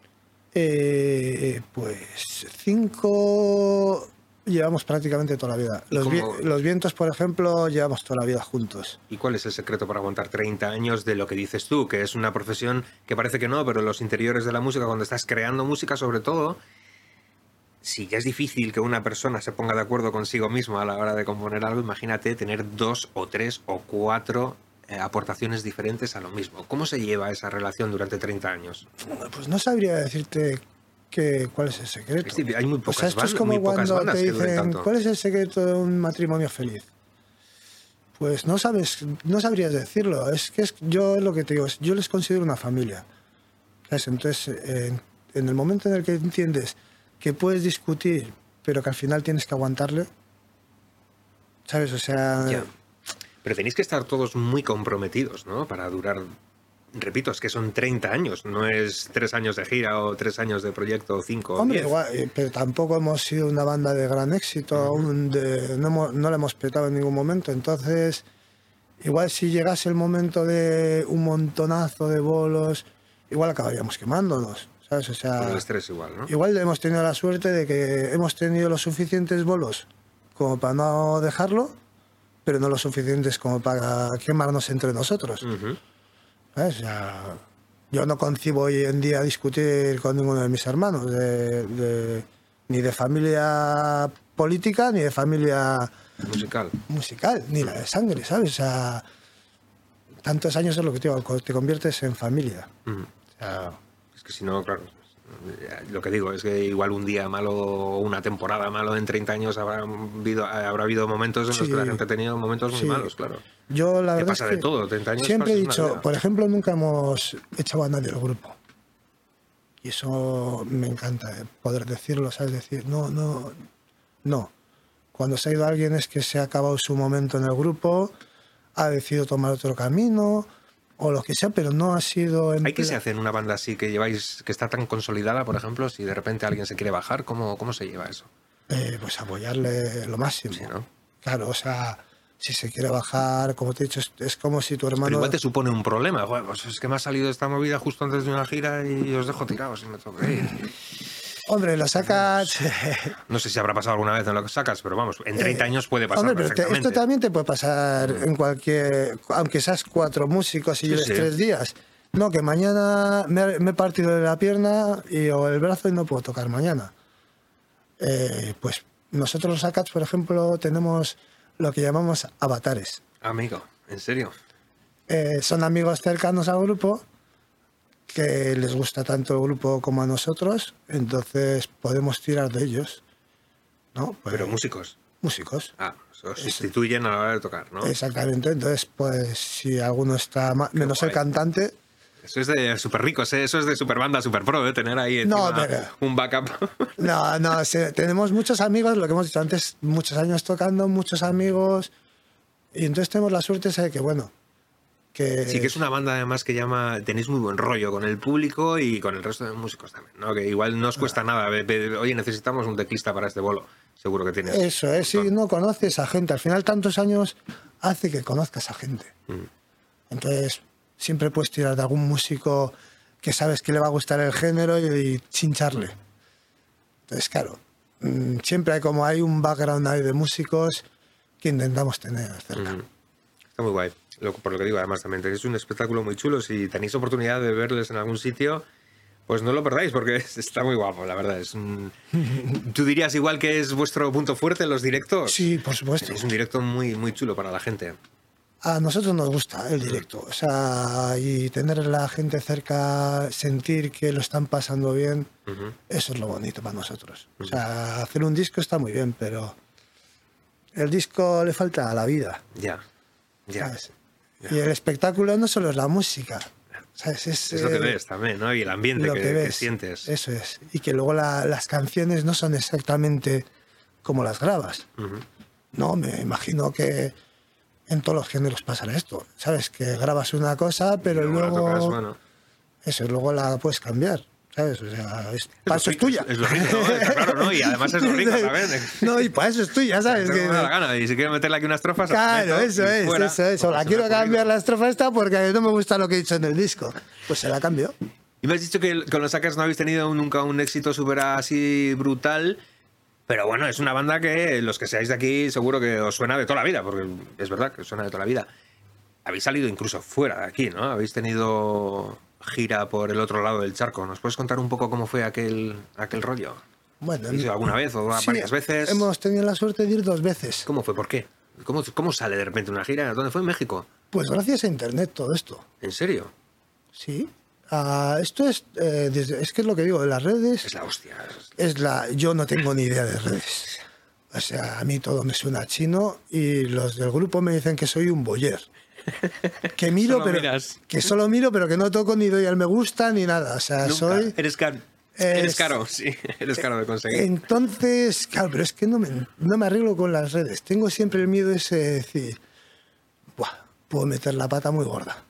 S2: Eh, pues cinco llevamos prácticamente toda la vida. Los, vi- los vientos, por ejemplo, llevamos toda la vida juntos.
S1: ¿Y cuál es el secreto para aguantar 30 años de lo que dices tú? Que es una profesión que parece que no, pero en los interiores de la música, cuando estás creando música sobre todo, si ya es difícil que una persona se ponga de acuerdo consigo misma a la hora de componer algo, imagínate tener dos o tres o cuatro eh, aportaciones diferentes a lo mismo. ¿Cómo se lleva esa relación durante 30 años?
S2: Pues no sabría decirte que, cuál es el secreto.
S1: Es decir, hay muy
S2: o sea,
S1: pocas,
S2: esto es como
S1: muy pocas
S2: cuando te dicen. ¿cuál es el secreto de un matrimonio feliz? Pues no sabes, no sabrías decirlo. Es que es, yo lo que te digo, es, yo les considero una familia. ¿Sabes? Entonces, eh, en el momento en el que entiendes que puedes discutir, pero que al final tienes que aguantarle, ¿sabes? O sea,
S1: Ya. Pero tenéis que estar todos muy comprometidos, ¿no? Para durar. Repito, es que son 30 años, no es 3 años de gira o 3 años de proyecto o 5 o
S2: Hombre,
S1: 10.
S2: igual, eh, pero tampoco hemos sido una banda de gran éxito, un de- no, hemos- no la hemos petado en ningún momento. Entonces, igual si llegase el momento de un montonazo de bolos, igual acabaríamos quemándonos, ¿sabes? O sea,
S1: el estrés igual, ¿no?
S2: igual hemos tenido la suerte de que hemos tenido los suficientes bolos como para no dejarlo, pero no los suficientes como para quemarnos entre nosotros.
S1: Ujú.
S2: ¿sabes? O sea, yo no concibo hoy en día discutir con ninguno de mis hermanos, de- de- ni de familia política, ni de familia
S1: Musical.
S2: musical, ni la de sangre, ¿sabes? O sea, tantos años es lo que te te conviertes en familia. O sea,
S1: Es que si no, claro. Lo que digo es que igual un día malo o una temporada malo en 30 años habrá habido, habrá habido momentos en los que la gente ha tenido momentos muy
S2: Sí.
S1: malos, claro.
S2: yo la verdad
S1: pasa
S2: es
S1: de
S2: que
S1: todo, 30 años
S2: siempre he dicho, por ejemplo, nunca hemos echado a nadie del grupo. Y eso me encanta, eh, poder decirlo, ¿sabes? Decir, no, no, no. Cuando se ha ido alguien es que se ha acabado su momento en el grupo, ha decidido tomar otro camino o lo que sea, pero no ha sido en
S1: ¿Hay que se hace en una banda así que lleváis, que está tan consolidada, por ejemplo, si de repente alguien se quiere bajar, ¿cómo, cómo se lleva eso?
S2: eh, pues apoyarle lo máximo.
S1: Sí, ¿no?
S2: Claro, o sea, si se quiere bajar, como te he dicho, es, es como si tu hermano...
S1: Pero igual te supone un problema. Joder, pues es que me ha salido esta movida justo antes de una gira y os dejo tirados y me que ir.
S2: Hombre, lo sacas...
S1: No sé si habrá pasado alguna vez en lo que sacas, pero vamos, en 30 años puede pasar
S2: Eh, Hombre, pero te- esto también te puede pasar en cualquier. Aunque seas cuatro músicos y
S1: Sí,
S2: lleves
S1: sí.
S2: tres días. No, que mañana me, me he partido de la pierna y, o el brazo y no puedo tocar mañana. Eh, pues nosotros los ACATS, por ejemplo, tenemos lo que llamamos avatares.
S1: Amigo, ¿en serio?
S2: Eh, son amigos cercanos al grupo que les gusta tanto el grupo como a nosotros, entonces podemos tirar de ellos. ¿no? Pues,
S1: Pero músicos.
S2: músicos.
S1: Ah, sustituyen a la hora de tocar, ¿no?
S2: Exactamente. Entonces, pues si alguno está ma- menos el cantante,
S1: Eso es de super ricos, ¿eh? eso es de super banda, super pro, ¿eh? tener ahí
S2: No, pero-
S1: un backup.
S2: no, no, tenemos muchos amigos, lo que hemos dicho antes, muchos años tocando, muchos amigos, y entonces tenemos la suerte de que, bueno, que...
S1: Sí que es una banda además que llama, tenéis muy buen rollo con el público y con el resto de músicos también, ¿no? Que igual no os cuesta nada, ve- ve- oye, necesitamos un teclista para este bolo, seguro que tienes.
S2: Eso es, si no conoces a gente, al final tantos años hace que conozcas a gente.
S1: Mm.
S2: Entonces, siempre puedes tirar de algún músico que sabes que le va a gustar el género y, y chincharle. Entonces, claro, mm, siempre hay como hay un background ahí de músicos que intentamos tener cerca.
S1: Ujú. Está muy guay. Lo- por lo que digo, además también tenéis un espectáculo muy chulo. Si tenéis oportunidad de verles en algún sitio, pues no lo perdáis porque es- está muy guapo, la verdad. Es un- ¿Tú dirías igual que es vuestro punto fuerte los directos?
S2: Sí, por supuesto.
S1: Es un directo muy, muy chulo para la gente.
S2: A nosotros nos gusta el directo, o sea, y tener a la gente cerca, sentir que lo están pasando bien, eso es lo bonito para nosotros. O sea, hacer un disco está muy bien, pero el disco le falta a la vida,
S1: Ya, ya.
S2: ¿sabes? Y el espectáculo no solo es la música, ¿sabes? Es,
S1: Es lo que
S2: eh,
S1: ves también, ¿no? Y el ambiente que, sientes.
S2: Eso es. Y que luego la- las canciones no son exactamente como las grabas. No, me imagino que en todos los géneros pasará esto. ¿Sabes? Que grabas una cosa, pero
S1: luego. tocas, bueno.
S2: Eso, luego la puedes cambiar. ¿Sabes? O sea, es, para eso es tuya.
S1: Es lo rico, claro, ¿no? Y además es lo rico también.
S2: No, y para eso es tuya, ¿sabes?
S1: Hacer
S2: Que-
S1: como me da la gana. Y si quiero meterle aquí unas trofas,
S2: Claro, eso es,
S1: fuera.
S2: eso es. O la quiero cambiar la estrofa esta porque no me gusta lo que he dicho en el disco. Pues se la cambio.
S1: Y me has dicho que con los Sackers no habéis tenido nunca un éxito súper así brutal. Pero bueno, es una banda que los que seáis de aquí seguro que os suena de toda la vida, porque es verdad que os suena de toda la vida. Habéis salido incluso fuera de aquí, ¿no? Habéis tenido gira por el otro lado del charco. ¿Nos puedes contar un poco cómo fue aquel, aquel rollo?
S2: Bueno,
S1: ¿Habéis ido alguna vez o
S2: sí,
S1: varias veces?
S2: Hemos tenido la suerte de ir dos veces.
S1: ¿Cómo fue? ¿Por qué? ¿Cómo, ¿Cómo sale de repente una gira? ¿Dónde fue? ¿En México?
S2: Pues gracias a internet todo esto.
S1: ¿En serio?
S2: Sí. Ah, esto es, eh, desde- es que es lo que digo, de las redes
S1: Es la hostia.
S2: es la, yo no tengo ni idea de redes. O sea, a mí todo me suena chino y los del grupo me dicen que soy un boyer. Que miro,
S1: Solo
S2: pero
S1: miras.
S2: que solo miro, pero que no toco ni doy al me gusta ni nada. O sea,
S1: Nunca.
S2: soy
S1: Eres caro. Eres
S2: Es-
S1: caro, sí. Eres caro de conseguir.
S2: Entonces, claro, pero es que no me, no me arreglo con las redes. Tengo siempre el miedo ese de decir, Buah, puedo meter la pata muy gorda.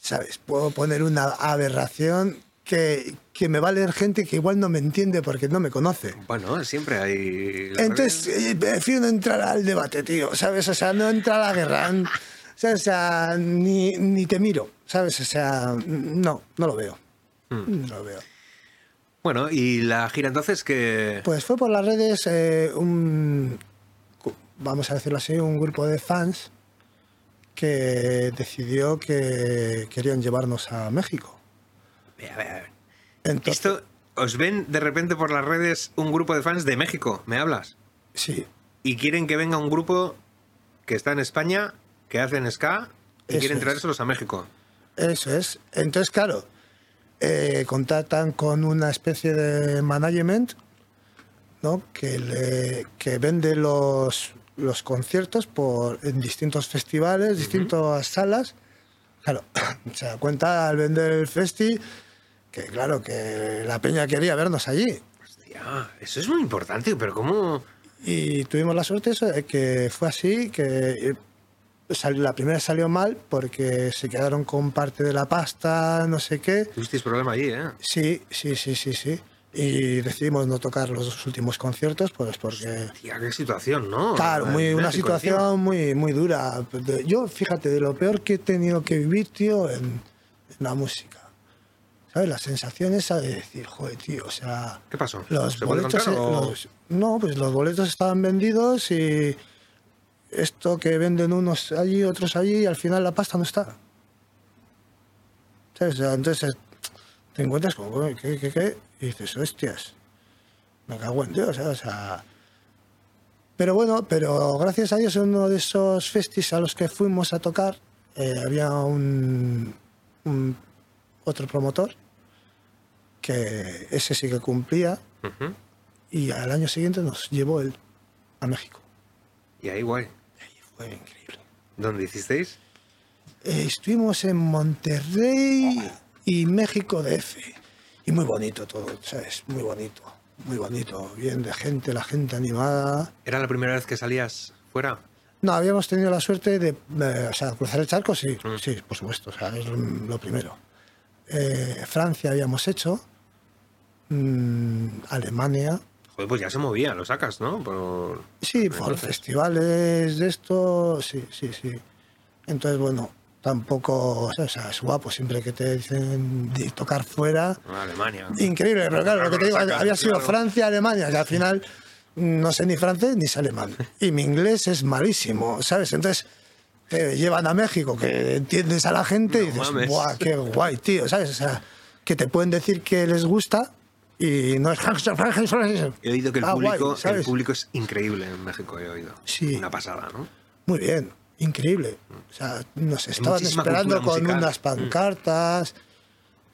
S2: ¿Sabes? Puedo poner una aberración que, que me va a leer gente que igual no me entiende porque no me conoce.
S1: Bueno, siempre hay.
S2: Entonces, eh, prefiero no entrar al debate, tío, ¿sabes? O sea, no entrar a la guerra. O sea, ni, ni te miro, ¿sabes? O sea, no, no lo veo.
S1: Hmm.
S2: No lo veo.
S1: Bueno, y la gira entonces que.
S2: Pues fue por las redes un, cu- vamos a decirlo así, un grupo de fans que decidió que querían llevarnos a México.
S1: A ver, a ver.
S2: Entonces,
S1: Esto, ¿os ven de repente por las redes un grupo de fans de México? ¿Me hablas?
S2: sí,
S1: Y quieren que venga un grupo que está en España, que hacen ska, y
S2: Eso
S1: quieren traérselos a México.
S2: eso es. Entonces, claro, eh, contactan con una especie de management ¿no? que, le- que vende los, los conciertos por, en distintos festivales, distintas salas. Claro, se da cuenta al vender el festi que, claro, que la peña quería vernos allí.
S1: Hostia, eso es muy importante, pero ¿cómo...?
S2: Y tuvimos la suerte eso, que fue así, que la primera salió mal porque se quedaron con parte de la pasta, no sé qué.
S1: Tuvisteis problema allí, ¿eh?
S2: Sí, sí, sí, sí, sí. Y decidimos no tocar los dos últimos conciertos, pues porque...
S1: Tía, qué situación, ¿no?
S2: Claro, muy, una situación
S1: encima.
S2: muy, muy dura. Yo, fíjate, de lo peor que he tenido que vivir, tío, en, en la música. ¿Sabes? La sensación esa de decir, joder, tío, o sea...
S1: ¿Qué pasó?
S2: Los
S1: ¿Se puede
S2: boletos,
S1: contar o-
S2: los- no, pues los boletos estaban vendidos y esto que venden unos allí, otros allí, y al final la pasta no está. Entonces eh, te encuentras "Uy, ¿qué, qué, qué? Y dices, hostias, me cago en Dios, ¿eh? o sea... Pero bueno, pero gracias a Dios en uno de esos festis a los que fuimos a tocar, eh, había un, un- otro promotor que ese sí que cumplía. Y al año siguiente nos llevó él a México.
S1: Y ahí, guay.
S2: Fue increíble.
S1: ¿Dónde hicisteis?
S2: Eh, estuvimos en Monterrey y México DF. Y muy bonito todo, ¿sabes? Muy bonito, muy bonito. Bien de gente, la gente animada.
S1: ¿Era la primera vez que salías fuera?
S2: No, habíamos tenido la suerte de, eh, o sea, cruzar el charco, sí,
S1: Mm.
S2: sí, por supuesto, o sea, es lo primero. Eh, Francia habíamos hecho, mm, Alemania,
S1: Joder, pues ya se movía, lo sacas, ¿no? Por...
S2: sí, por festivales de esto, sí, sí, sí. Entonces, bueno, tampoco, o sea, es guapo siempre que te dicen de tocar fuera.
S1: Alemania.
S2: Increíble, pero claro, lo que te digo, había sido. Francia, Alemania, y al final no sé ni francés ni sé alemán. Y mi inglés es malísimo, ¿sabes? Entonces te llevan a México, que entiendes a la gente y dices,
S1: mames.
S2: ¡buah, qué guay, tío! ¿Sabes? O sea, que te pueden decir que les gusta y no es...
S1: He oído que el,
S2: Ah, guay,
S1: público, el público es increíble en México, he oído.
S2: Sí.
S1: Una pasada, ¿no?
S2: Muy bien, increíble. O sea, nos estaban esperando con
S1: musical.
S2: unas pancartas.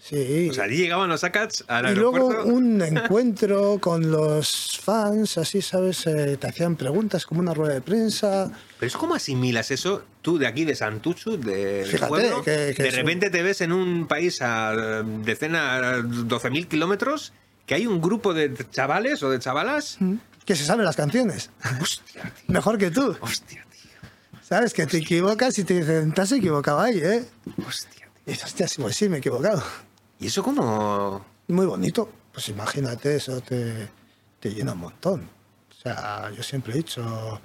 S2: Sí.
S1: O sea, allí llegaban los Sacats al
S2: y luego un encuentro con los fans, así, ¿sabes? Eh, te hacían preguntas como una rueda de prensa.
S1: Pero es como asimilas eso, tú de aquí de Santuchu, de
S2: Fíjate,
S1: pueblo,
S2: que- que
S1: de repente te ves en un país a decenas, a 12.000 kilómetros, que hay un grupo de chavales o de chavalas.
S2: Que se saben las canciones.
S1: Hostia, tío.
S2: Mejor que tú.
S1: Hostia, tío.
S2: ¿Sabes? Que te equivocas y te dicen, te has equivocado ahí, ¿eh?
S1: Hostia, tío.
S2: Y dices, hostia, sí, pues sí, me he equivocado.
S1: ¿Y eso como...?
S2: Muy bonito. Pues imagínate, eso te, te llena un montón. O sea, yo siempre he dicho,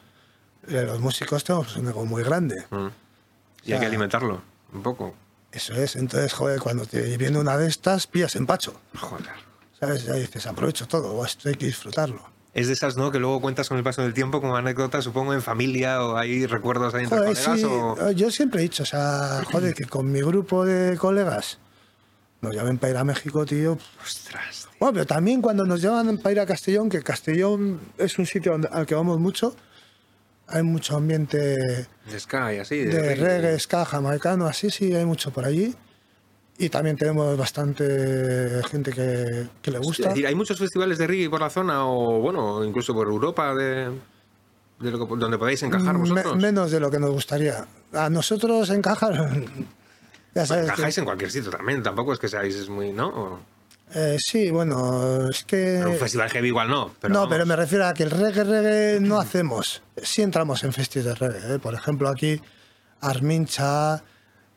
S2: eh, los músicos tenemos un ego muy grande.
S1: Mm. Y hay
S2: sea-
S1: que alimentarlo, un poco.
S2: Eso es. Entonces, joder, cuando te viene una de estas, pillas empacho.
S1: Joder.
S2: ¿Sabes? Ya dices, aprovecho todo, esto hay que disfrutarlo.
S1: Es de esas, ¿no? Que luego cuentas con el paso del tiempo como anécdota, supongo, en familia o hay recuerdos ahí entre
S2: Joder,
S1: colegas
S2: sí,
S1: o...
S2: yo siempre he dicho, o sea, joder, que con mi grupo de colegas nos llamen para ir a México, tío.
S1: Ostras, tío.
S2: Bueno, pero también cuando nos llaman para ir a Castellón, que Castellón es un sitio al que vamos mucho, hay mucho ambiente
S1: De ska y así. De,
S2: de reggae, ska, jamaicano, así, sí, hay mucho por allí. Y también tenemos bastante gente que, que le
S1: Es
S2: gusta.
S1: decir, hay muchos festivales de reggae por la zona o, bueno, incluso por Europa, de, de lo que- donde podéis encajar
S2: Me-
S1: vosotros.
S2: menos de lo que nos gustaría. A nosotros encajar, ya sabes. que-
S1: Encajáis en cualquier sitio también, tampoco es que seáis muy, ¿no? O-
S2: eh, sí, bueno, es que...
S1: pero un festival heavy igual no. Pero
S2: no,
S1: vamos.
S2: pero me refiero a que el reggae, reggae no hacemos. Sí entramos en festivales de reggae. ¿eh? Por ejemplo, aquí Armincha,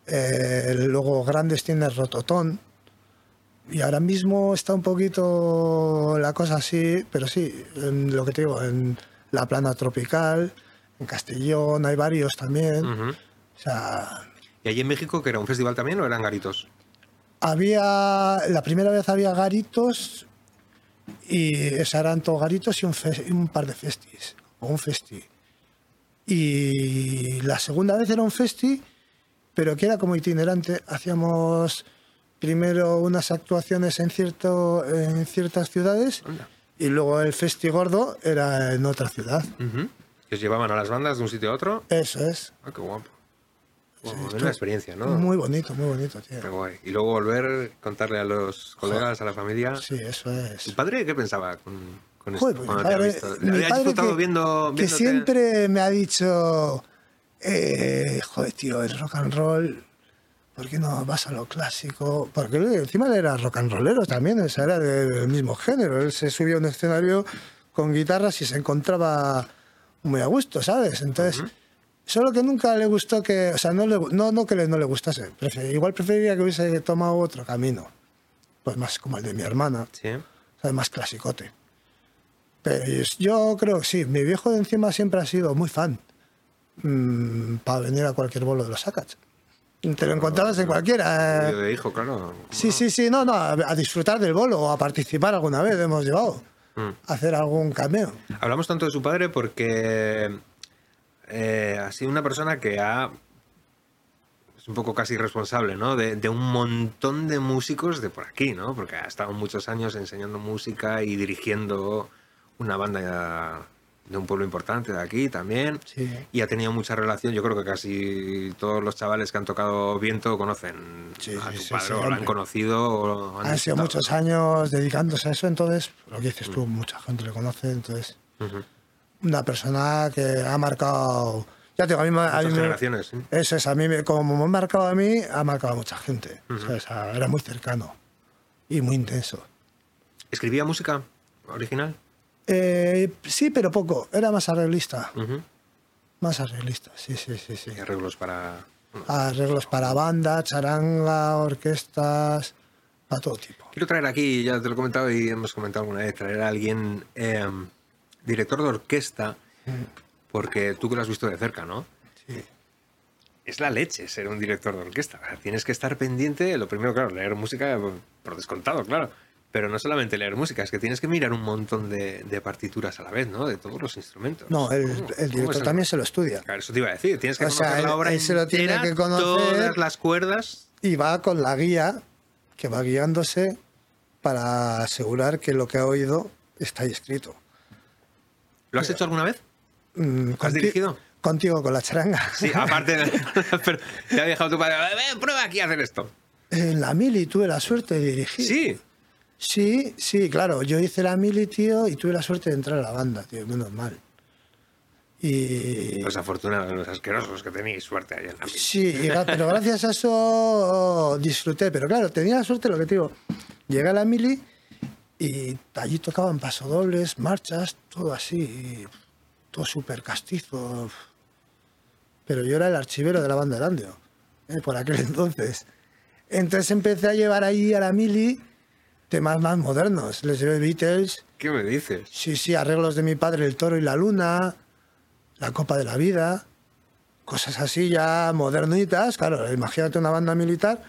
S2: eh, luego grandes tiendas Rototón. Y ahora mismo está un poquito la cosa así, pero sí, en lo que te digo, en la plana tropical, en Castellón hay varios también.
S1: Ujú.
S2: O sea,
S1: ¿Y allí en México que era un festival también o eran garitos?
S2: había, la primera vez había garitos y eran todos garitos y un, fe- y un par de festis, o un festi. Y la segunda vez era un festi, pero que era como itinerante. Hacíamos primero unas actuaciones en, cierto, en ciertas ciudades y luego el festi gordo era en otra ciudad.
S1: Ujú. Que os llevaban a las bandas de un sitio a otro.
S2: Eso es.
S1: Ah, qué guapo.
S2: Esto-
S1: una experiencia, ¿no?
S2: Muy bonito, muy bonito, tío.
S1: Qué guay. Y luego volver, contarle a los colegas, a la familia.
S2: Sí, eso es.
S1: ¿Tu padre qué pensaba con, con esto?
S2: Joder, pues mi
S1: cuando te ha
S2: padre,
S1: visto?
S2: mi
S1: ¿Había
S2: padre que,
S1: viendo,
S2: que siempre me ha dicho, eh, joder, tío, el rock and roll, ¿por qué no vas a lo clásico? Porque él encima él era rock and rollero también, o sea, era del mismo género. Él se subía a un escenario con guitarras y se encontraba muy a gusto, ¿sabes? Entonces, solo que nunca le gustó que, o sea, no, le, no, no que le- no le gustase, igual preferiría que hubiese tomado otro camino, pues más como el de mi hermana.
S1: Sí.
S2: más clasicote. Pero yo creo que sí, mi viejo de encima siempre ha sido muy fan mm, para venir a cualquier bolo de los Sacats. Te lo encontrabas en cualquiera. eh.
S1: de hijo, claro.
S2: Sí, sí, sí, no, no, a, disfrutar del bolo o a participar alguna vez hemos llevado.
S1: Mm.
S2: A hacer algún cameo.
S1: Hablamos tanto de su padre porque eh, ha sido una persona que ha. Es un poco casi responsable, ¿no? De, de un montón de músicos de por aquí, ¿no? Porque ha estado muchos años enseñando música y dirigiendo una banda de un pueblo importante de aquí también.
S2: Sí.
S1: Y ha tenido mucha relación. Yo creo que casi todos los chavales que han tocado viento conocen
S2: Sí,
S1: a tu
S2: sí,
S1: padre o lo han conocido. O lo han
S2: Han sido muchos años dedicándose a eso, entonces, lo que dices tú, mucha gente le conoce, entonces, una persona que ha marcado, ya tengo, a mí, a mí
S1: generaciones. ¿sí?
S2: eso es, a mí, como me ha marcado a mí, ha marcado a mucha gente, o sea, era muy cercano y muy intenso.
S1: ¿Escribía música original?
S2: Eh, sí, pero poco, era más arreglista, más arreglista, sí, sí, sí, sí.
S1: Y arreglos para.
S2: Arreglos para banda, charanga, orquestas, para todo tipo.
S1: Quiero traer aquí, ya te lo he comentado y hemos comentado alguna vez, traer a alguien eh, director de orquesta, porque tú que lo has visto de cerca, ¿no?
S2: Sí.
S1: Es la leche ser un director de orquesta. Tienes que estar pendiente, lo primero, claro, leer música por descontado, claro. Pero no solamente leer música, es que tienes que mirar un montón de, de partituras a la vez, ¿no? De todos los instrumentos.
S2: No, el,
S1: ¿Cómo-
S2: el
S1: cómo
S2: director también se lo estudia.
S1: Claro, eso te iba a decir. Tienes que
S2: O
S1: conocer
S2: sea,
S1: la obra
S2: él se lo tiene que conocer.
S1: todas las cuerdas.
S2: Y va con la guía que va guiándose para asegurar que lo que ha oído está ahí escrito.
S1: ¿Lo has hecho alguna vez?
S2: Mm,
S1: ¿Has dirigido?
S2: Contigo, con la charanga.
S1: Sí, aparte de... pero te ha dejado tu padre. "Ven, prueba aquí a hacer esto.
S2: En la mili tuve la suerte de dirigir.
S1: Sí.
S2: Sí, sí, claro. Yo hice la mili, tío, y tuve la suerte de entrar a la banda, tío, menos mal. Y...
S1: Los afortunados, los asquerosos que tenéis suerte ahí en la.
S2: Sí, pero gracias a eso disfruté. Pero claro, tenía la suerte, lo que te digo. Llegué a la mili y allí tocaban pasodobles, marchas, todo así, todo súper castizo. Pero yo era el archivero de la banda de Landeo, ¿eh? por aquel entonces. Entonces empecé a llevar ahí a la mili temas más modernos. Les llevé Beatles,
S1: ¿Qué me dices?
S2: Sí, sí, arreglos de mi padre, El Toro y la Luna, La Copa de la Vida, cosas así ya modernitas. Claro, imagínate una banda militar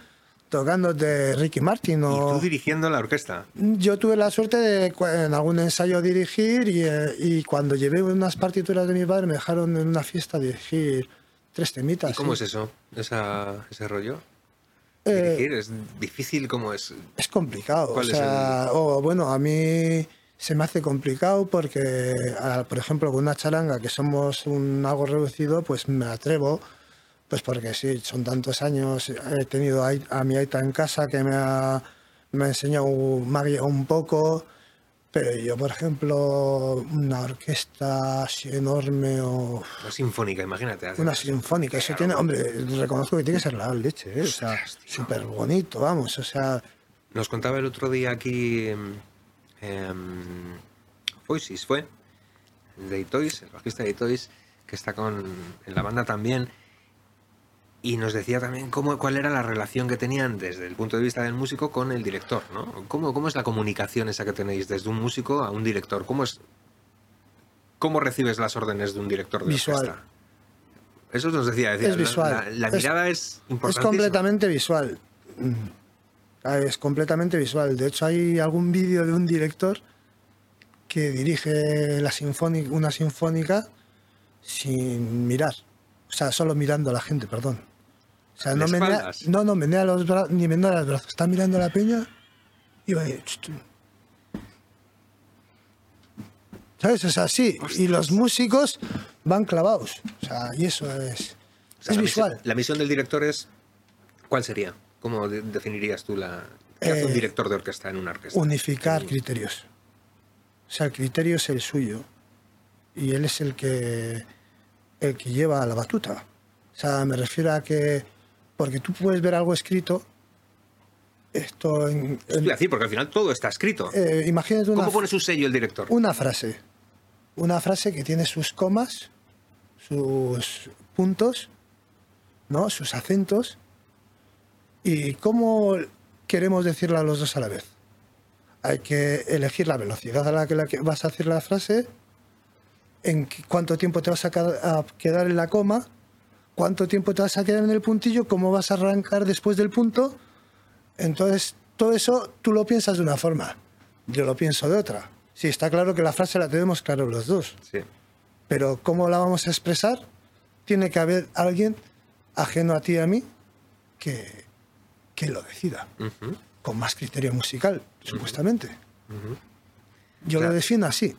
S2: tocando de Ricky Martin
S1: Y
S2: o...
S1: tú dirigiendo la orquesta.
S2: Yo tuve la suerte de en algún ensayo dirigir y, eh, y cuando llevé unas partituras de mi padre me dejaron en una fiesta dirigir tres temitas.
S1: ¿Y cómo
S2: sí.
S1: es eso? Esa, ¿Ese rollo?
S2: Eh,
S1: Dirigir es difícil, ¿cómo es?
S2: Es complicado. O
S1: ¿Cuál es
S2: sea, o, bueno, a mí se me hace complicado porque, por ejemplo, con una charanga que somos un algo reducido, pues me atrevo, pues porque sí, son tantos años, he tenido a, a mi Aita en casa que me ha, me ha enseñado, me ha guiado un poco, pero yo, por ejemplo, una orquesta así enorme o
S1: Una sinfónica, imagínate.
S2: una sinfónica, eso tiene, hombre, reconozco que tiene que ser la leche, ¿eh? o sea, súper bonito, vamos, o sea...
S1: Nos contaba el otro día aquí. em, em, Foisis fue. De Itois, el bajista de Itois, que está con, en la banda también. Y nos decía también cómo, cuál era la relación que tenían desde el punto de vista del músico con el director, ¿no? ¿Cómo, cómo es la comunicación esa que tenéis desde un músico a un director? ¿Cómo es cómo recibes las órdenes de un director de
S2: Visual.
S1: orquesta? Eso nos decía, decía
S2: Es
S1: la-
S2: visual.
S1: La, la
S2: Es-
S1: mirada es,
S2: Es
S1: importante.
S2: completamente visual. Mm. Es completamente visual. De hecho, hay algún vídeo de un director que dirige la sinfónica, una sinfónica sin mirar. O sea, solo mirando a la gente, perdón. O sea,
S1: ¿De
S2: no menea, no, no menea los brazos, ni menea los brazos. Está mirando a la peña y va ahí. ¿Sabes? O sea, sí. Y los músicos van clavados. O sea, y eso es,
S1: O sea,
S2: es
S1: la
S2: visual.
S1: Misión, la misión del director es. ¿Cuál sería? ¿Cómo de- definirías tú la. ¿Qué hace un
S2: Eh,
S1: director de orquesta en una orquesta?
S2: unificar criterios. O sea, el criterio es el suyo y él es el que el que lleva la batuta. O sea, me refiero a que porque tú puedes ver algo escrito esto en, en-
S1: así, porque al final todo está escrito.
S2: eh, imagínate una,
S1: ¿Cómo pone su sello el director?
S2: una frase, una frase que tiene sus comas, sus puntos, ¿no? Sus acentos y cómo queremos decirla los dos a la vez. Hay que elegir la velocidad a la que, la que vas a decir la frase, en cuánto tiempo te vas a, quedar en la coma, cuánto tiempo te vas a quedar en el puntillo, cómo vas a arrancar después del punto. Entonces, todo eso tú lo piensas de una forma, yo lo pienso de otra. Sí, está claro que la frase la tenemos claro los dos,
S1: Sí.
S2: pero cómo la vamos a expresar, tiene que haber alguien ajeno a ti y a mí que, que lo decida con más criterio musical, supuestamente. Yo
S1: Claro.
S2: lo defino así.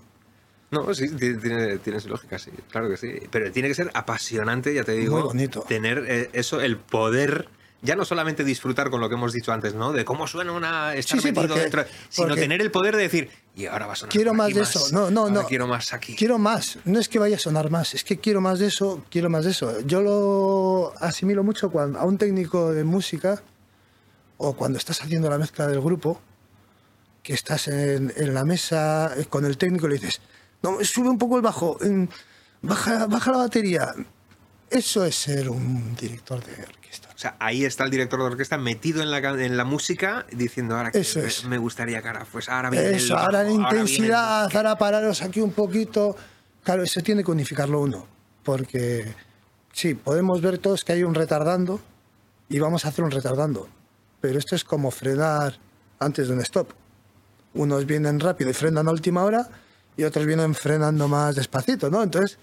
S1: No, sí, tiene, su lógica, sí, claro que sí. Pero tiene que ser apasionante, ya te digo.
S2: Muy bonito.
S1: Tener eh, eso, el poder. Ya no solamente disfrutar con lo que hemos dicho antes, ¿no? De cómo suena una. Estar
S2: Sí, sí, porque-
S1: dentro. Sino tener el poder de decir, y ahora va a sonar.
S2: Quiero más de eso. No, no, no.
S1: Quiero más aquí.
S2: Quiero más. No es que vaya a sonar más, es que quiero más de eso, quiero más de eso. Yo lo asimilo mucho cuando a un técnico de música o cuando estás haciendo la mezcla del grupo, que estás en, en la mesa eh, con el técnico y le dices, no, sube un poco el bajo, baja, baja la batería. Eso es ser un director de orquesta.
S1: O sea, ahí está el director de orquesta metido en la, en la música diciendo ahora que
S2: Eso
S1: me-
S2: es.
S1: me gustaría que ahora, pues ahora viene el
S2: Eso,
S1: bajo,
S2: ahora la
S1: viene el-
S2: intensidad, ahora pararos aquí un poquito. Claro, eso tiene que unificarlo uno, porque sí, podemos ver todos que hay un retardando y vamos a hacer un retardando, pero esto es como frenar antes de un stop. Unos vienen rápido y frenan a última hora y otros vienen frenando más despacito, ¿no? Entonces,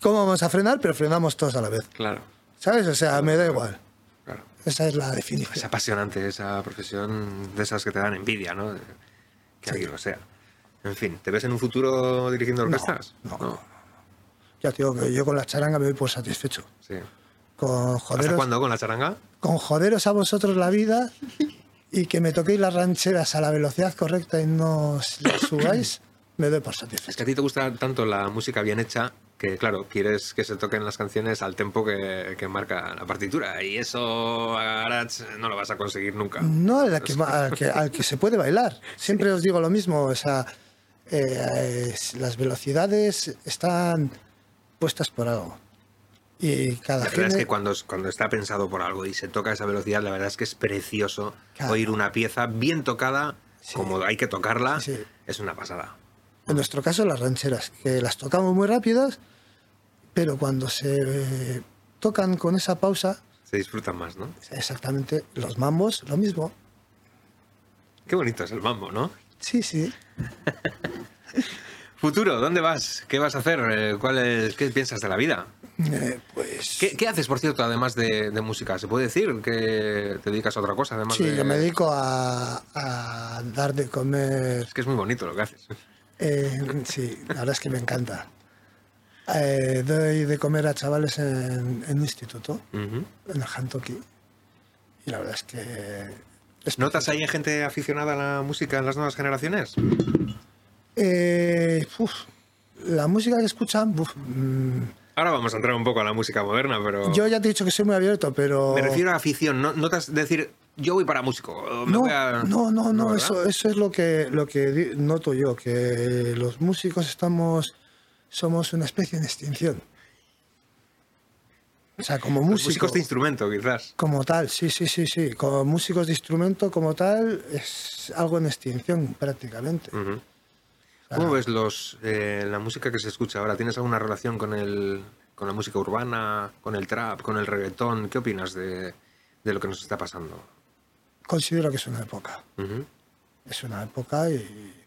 S2: ¿cómo vamos a frenar? Pero frenamos todos a la vez,
S1: Claro,
S2: ¿sabes? O sea, me da igual.
S1: claro.
S2: Esa es la
S1: Es
S2: definición.
S1: apasionante esa profesión de esas que te dan envidia, ¿no? Que alguien lo sea. En fin, ¿te ves en un futuro dirigiendo orquestas?
S2: no, no. Ya te digo que yo con la charanga me doy por satisfecho.
S1: Sí.
S2: Con
S1: ¿Hasta
S2: joderos,
S1: cuándo con la charanga?
S2: con joderos a vosotros la vida y que me toquéis las rancheras a la velocidad correcta y no os las subáis, me doy por
S1: Es
S2: satisfecho.
S1: que a ti te gusta tanto la música bien hecha que, claro, quieres que se toquen las canciones al tempo que, que marca la partitura. Y eso, Arach, no lo vas a conseguir nunca.
S2: No al que, al que, al que se puede bailar. Siempre os digo lo mismo. O sea, eh, es- las velocidades están puestas por algo. Y cada
S1: La verdad es que cuando, cuando está pensado por algo y se toca a esa velocidad, la verdad es que es precioso oír una pieza bien tocada,
S2: Sí.
S1: como hay que tocarla,
S2: sí.
S1: es una pasada.
S2: En nuestro caso, las rancheras, que las tocamos muy rápidas, pero cuando se tocan con esa pausa,
S1: Se disfrutan más, ¿no?
S2: exactamente los mambos, lo mismo.
S1: Qué bonito es el mambo, ¿no?
S2: Sí, sí.
S1: Futuro, ¿dónde vas? ¿Qué vas a hacer? Eh, ¿Cuál es- ¿Qué piensas de la vida?
S2: Eh, pues.
S1: ¿Qué, qué haces, por cierto, además de, de música? ¿Se puede decir que te dedicas a otra cosa? Además
S2: Sí,
S1: de...
S2: yo me dedico a, a dar de comer.
S1: Es que es muy bonito lo que haces.
S2: Eh, sí, la verdad es que me encanta. Eh, doy de comer a chavales en, en un instituto,
S1: Ujú.
S2: en el Hantoki. Y la verdad es que. es-
S1: ¿Notas ahí gente aficionada a la música en las nuevas generaciones?
S2: Eh, uf, la música que escuchan. uf, mm,
S1: Ahora vamos a entrar un poco a la música moderna, pero...
S2: yo ya te he dicho que soy muy abierto, pero.
S1: Me refiero a afición, no notas decir, yo voy para músico. me
S2: No,
S1: voy a-
S2: no, no, no, eso, eso es lo que, lo que noto yo, que los músicos estamos, somos una especie en extinción. O sea, como músicos,
S1: músicos de instrumento, quizás.
S2: como tal, sí, sí, sí, sí, como músicos de instrumento como tal, es algo en extinción prácticamente.
S1: Ujú. ¿Cómo ves los, eh, la música que se escucha ahora? ¿Tienes alguna relación con, el, con la música urbana, con el trap, con el reggaetón? ¿Qué opinas de, de lo que nos está pasando?
S2: Considero que es una época,
S1: Ujú.
S2: es una época y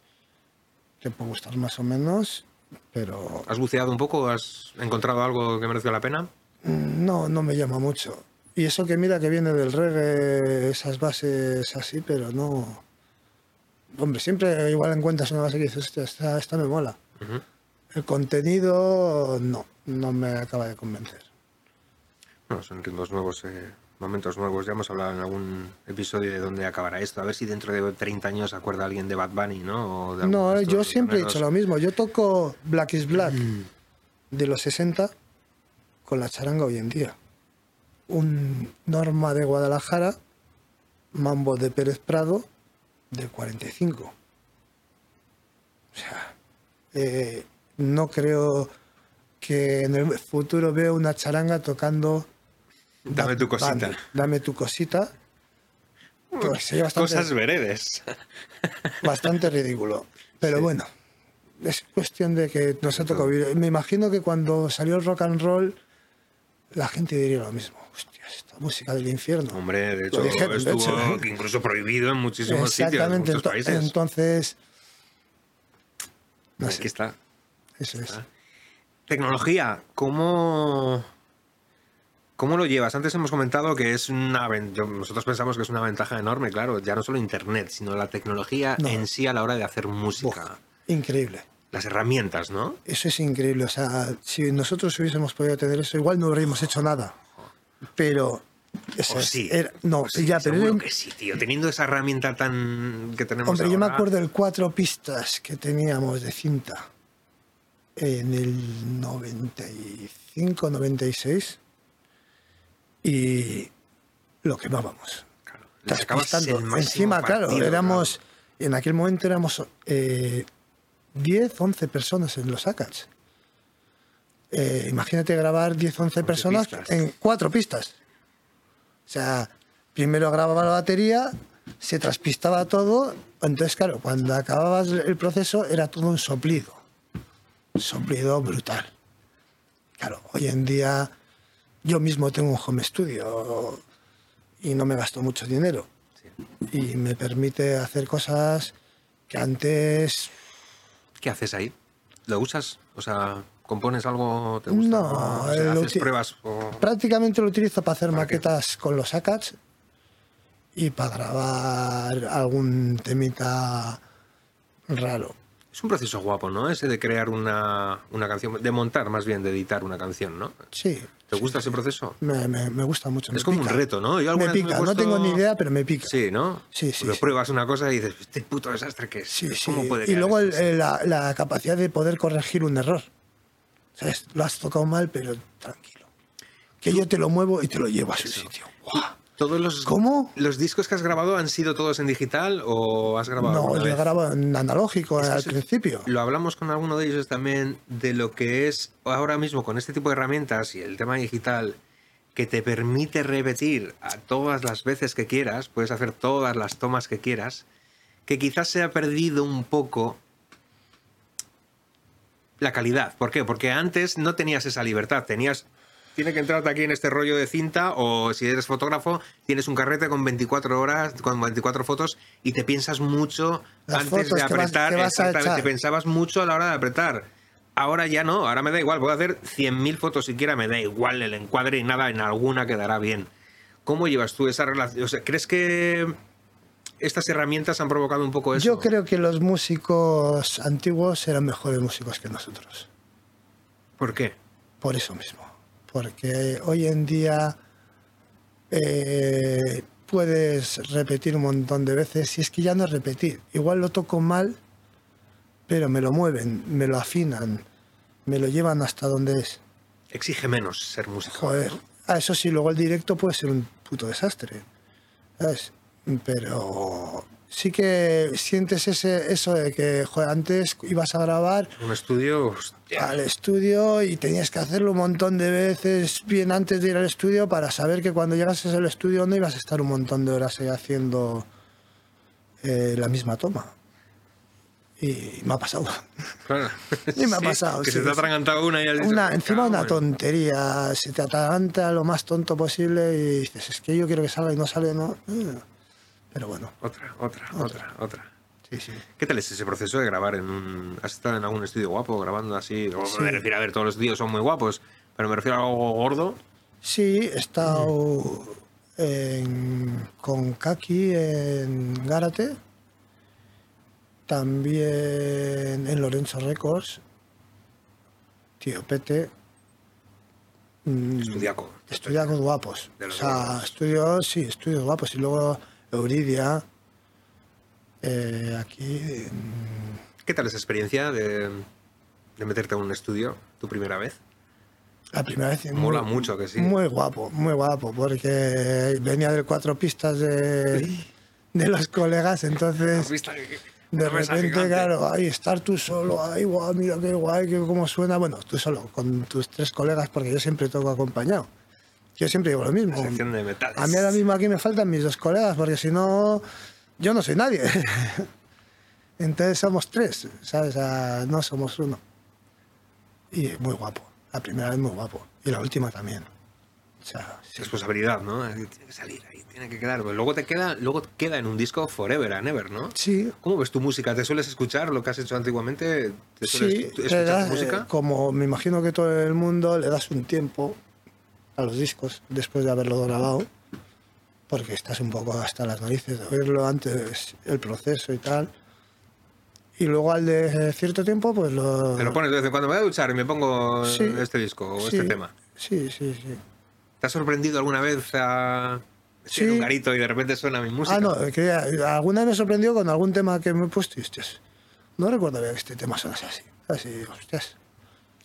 S2: te puede gustar más o menos, pero
S1: ¿Has buceado un poco? ¿Has encontrado algo que merezca la pena?
S2: Mm, No, no me llama mucho. Y eso que mira que viene del reggae, esas bases así, pero no. Hombre, siempre igual encuentras una base que dices, esta, esta me mola. El contenido, no, no me acaba de convencer.
S1: No, son ritmos nuevos, eh, momentos nuevos. Ya hemos hablado en algún episodio de dónde acabará esto. A ver si dentro de 30 años se acuerda alguien de Bad Bunny, ¿no? O de
S2: No, yo siempre he dicho lo mismo. Yo toco Black is Black
S1: Mm.
S2: de los 60 con la charanga hoy en día. Un Norma de Guadalajara, Mambo de Pérez Prado del 45. O sea, eh, no creo que en el futuro vea una charanga tocando
S1: Dame tu cosita.
S2: Dame tu cosita. Pues bastante,
S1: Cosas veredes.
S2: bastante ridículo. Pero bueno, es cuestión de que nos ha tocado vivir. Me imagino que cuando salió el rock and roll, la gente diría lo mismo. Hostia, esta música del infierno.
S1: Hombre, de hecho,
S2: Lo dijeron, de
S1: estuvo
S2: hecho.
S1: incluso prohibido en muchísimos sitios, en
S2: Exactamente.
S1: muchos países.
S2: Entonces, no
S1: Aquí
S2: sé,
S1: está.
S2: eso es.
S1: Tecnología, ¿cómo, ¿cómo lo llevas? Antes hemos comentado que es una... Nosotros pensamos que es una ventaja enorme, claro, ya no solo Internet, sino la tecnología
S2: No.
S1: en sí a la hora de hacer música.
S2: Increíble.
S1: las herramientas, ¿no?
S2: Eso es increíble. O sea, si nosotros hubiésemos podido tener eso, igual no habríamos hecho nada. Pero. eso
S1: O
S2: es-
S1: sí.
S2: era- no,
S1: O sí,
S2: ya, pero. era-
S1: que sí, tío. Teniendo esa herramienta tan que tenemos
S2: Hombre, yo me
S1: ahora.
S2: acuerdo del cuatro pistas que teníamos de cinta en el 95, 96 y lo quemábamos.
S1: Claro,
S2: Encima, claro,
S1: partido,
S2: éramos, en aquel momento éramos eh, 10, 11 personas en los ACATS. Eh, imagínate grabar 10, 11 personas
S1: pistas.
S2: en cuatro pistas. O sea, primero grababa la batería, se traspistaba todo, entonces claro, cuando acababas el proceso era todo un soplido. Soplido brutal. Claro, hoy en día yo mismo tengo un home studio y no me gasto mucho dinero. Y me permite hacer cosas que antes
S1: ¿Qué haces ahí? ¿Lo usas? O sea, ¿compones algo? ¿Te gusta?
S2: No,
S1: O sea,
S2: eh, lo
S1: ¿Haces pruebas? o-
S2: prácticamente lo utilizo para hacer
S1: ¿Para qué?
S2: maquetas con los ACATS y para grabar algún temita raro.
S1: Es un proceso guapo, ¿no? Ese de crear una, una canción, de montar más bien, de editar una canción, ¿no?
S2: Sí.
S1: ¿Te gusta ese proceso?
S2: Me, me- me gusta mucho.
S1: Es como un reto, ¿no? Yo
S2: Me pica, no tengo ni idea, pero me pica.
S1: Sí, ¿no?
S2: Sí, sí,
S1: Porque
S2: sí.
S1: pruebas una cosa y dices, este puto desastre que es.
S2: Sí, sí.
S1: ¿Cómo puede
S2: Y luego el- la, la capacidad de poder corregir un error. ¿Sabes? Lo has tocado mal, pero tranquilo. Que yo te lo muevo y te lo llevo a su sitio.
S1: ¿Todos los,
S2: ¿Cómo?
S1: ¿Los discos que has grabado han sido todos en digital o has grabado
S2: No, yo
S1: vez?
S2: grabo en analógico
S1: Es
S2: al
S1: eso-
S2: principio.
S1: Lo hablamos con alguno de ellos también de lo que es ahora mismo con este tipo de herramientas y el tema digital que te permite repetir a todas las veces que quieras, puedes hacer todas las tomas que quieras, que quizás se ha perdido un poco la calidad. ¿Por qué? Porque antes no tenías esa libertad, tenías tiene que entrarte aquí en este rollo de cinta o si eres fotógrafo tienes un carrete con 24 horas, con 24 fotos y te piensas mucho
S2: Las
S1: antes de apretar,
S2: vas
S1: exactamente,
S2: echar.
S1: pensabas mucho a la hora de apretar. Ahora ya no, ahora me da igual, puedo hacer 100.000 fotos siquiera, me da igual el encuadre y nada, en alguna quedará bien. ¿Cómo llevas tú esa relación? O sea, ¿crees que estas herramientas han provocado un poco eso?
S2: Yo creo que los músicos antiguos eran mejores músicos que nosotros.
S1: ¿Por qué?
S2: Por eso mismo. Porque hoy en día eh, puedes repetir un montón de veces y es que ya no es repetir. Igual lo toco mal, pero me lo mueven, me lo afinan, me lo llevan hasta donde es.
S1: Exige menos ser músico.
S2: Joder. Ah, eso sí, luego el directo puede ser un puto desastre. ¿Sabes? Pero sí que sientes ese, eso de que joder, antes ibas a grabar
S1: Un estudio, hostia.
S2: al estudio y tenías que hacerlo un montón de veces bien antes de ir al estudio para saber que cuando llegases al estudio no ibas a estar un montón de horas ahí haciendo eh, la misma toma. Y me ha pasado.
S1: Claro.
S2: Y me ha
S1: Sí,
S2: pasado,
S1: Que
S2: sí,
S1: se te ha atragantado una y dicho,
S2: Una, encima
S1: "Cago
S2: una
S1: en-".
S2: tontería, se te atraganta lo más tonto posible y dices, es que yo quiero que salga y no sale, no. Eh, Pero bueno,
S1: Otra, otra, otra, otra.
S2: sí, sí.
S1: ¿Qué tal es ese proceso de grabar en un... ¿Has estado en algún estudio guapo grabando así? O Me refiero a ver, todos los tíos son muy guapos, pero me refiero a algo gordo.
S2: Sí, he estado en- con Kaki en Gárate, también en Lorenzo Records, Tío Pete, mm,
S1: Estudiaco.
S2: estudios guapos. O sea, estudios, sí, estudios guapos. Y luego Euridia, eh, aquí, en-
S1: ¿Qué tal esa experiencia de, de meterte a un estudio tu primera vez?
S2: la primera vez.
S1: Mola
S2: muy-
S1: mucho que sí.
S2: Muy guapo, muy guapo, porque venía de cuatro pistas de, de los colegas, entonces de repente, claro, ahí estar tú solo, ay, guau, mira qué guay, que cómo suena. Bueno, tú solo, con tus tres colegas, porque yo siempre toco acompañado. Yo siempre digo lo mismo.
S1: Sección de metales.
S2: A mí ahora mismo aquí me faltan mis dos colegas, porque si no, yo no soy nadie. Entonces somos tres, ¿sabes? No somos uno. Y muy guapo. La primera vez muy guapo. Y la última también. O sea, sí.
S1: Responsabilidad, ¿no? Tiene que salir ahí, tiene que quedar. Pues luego te queda, luego queda en un disco forever and ever, ¿no?
S2: Sí,
S1: ¿Cómo ves tu música? ¿Te sueles escuchar lo que has hecho antiguamente? ¿Te sueles
S2: sí,
S1: escuchar
S2: das,
S1: tu música?
S2: eh, como me imagino que todo el mundo, le das un tiempo a los discos después de haberlo grabado, porque estás un poco hasta las narices de oírlo antes, el proceso y tal. Y luego al de cierto tiempo, pues lo...
S1: Te lo pones de vez en cuando me voy a duchar y me pongo
S2: Sí.
S1: este disco o
S2: Sí,
S1: este tema.
S2: Sí, sí, sí.
S1: ¿Te has sorprendido alguna vez a... Estoy en
S2: Sí.
S1: un garito y de repente suena mi música?
S2: Ah, no, que alguna vez me sorprendió con algún tema que me he puesto y, hostias, no recuerdo bien que este tema sonase así. Así, hostias.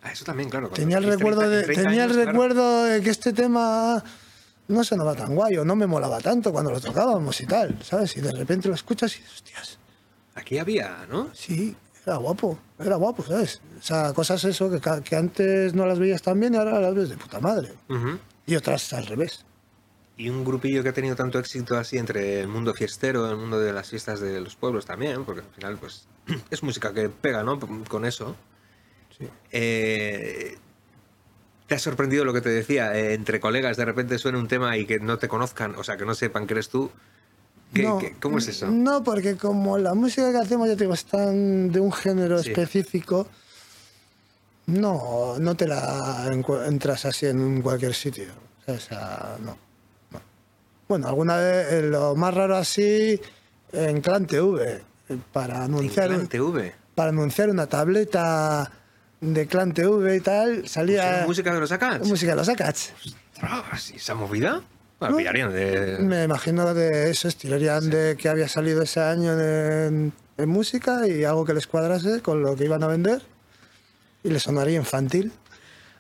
S1: Ah, eso también, claro.
S2: Tenía el recuerdo
S1: 30,
S2: de,
S1: 30
S2: tenía el
S1: claro.
S2: recuerdo de que este tema no sonaba tan guay o no me molaba tanto cuando lo tocábamos y tal, ¿sabes? Y de repente lo escuchas y hostias,
S1: Aquí había, ¿no?
S2: sí, era guapo, era guapo, ¿sabes? O sea, cosas eso que, antes no las veías tan bien y ahora las ves de puta madre. Y otras al revés.
S1: Y un grupillo que ha tenido tanto éxito así entre el mundo fiestero, el mundo de las fiestas de los pueblos también, porque al final, pues, es música que pega, ¿no? Con eso.
S2: Sí.
S1: Eh, ¿Te ha sorprendido lo que te decía? Eh, entre colegas de repente suena un tema y que no te conozcan, o sea, que no sepan que eres tú. ¿Qué-
S2: No,
S1: qué- ¿Cómo es eso?
S2: No, porque como la música que hacemos, ya te digo, es tan de un género
S1: Sí.
S2: específico, no, no te la entras así en cualquier sitio. O sea, no. no. Bueno, alguna vez eh, lo más raro así en Clan TV, para anunciar,
S1: Clan TV.
S2: para anunciar una tableta de Clan TV y tal, salía
S1: ¿Pusieron música de los Acats?
S2: música de los Acats.
S1: ¿y esa movida? Bueno,
S2: No.
S1: pillarían de...
S2: Me imagino de eso, estirarían de que había salido ese año en, música y algo que les cuadrase con lo que iban a vender y les sonaría infantil.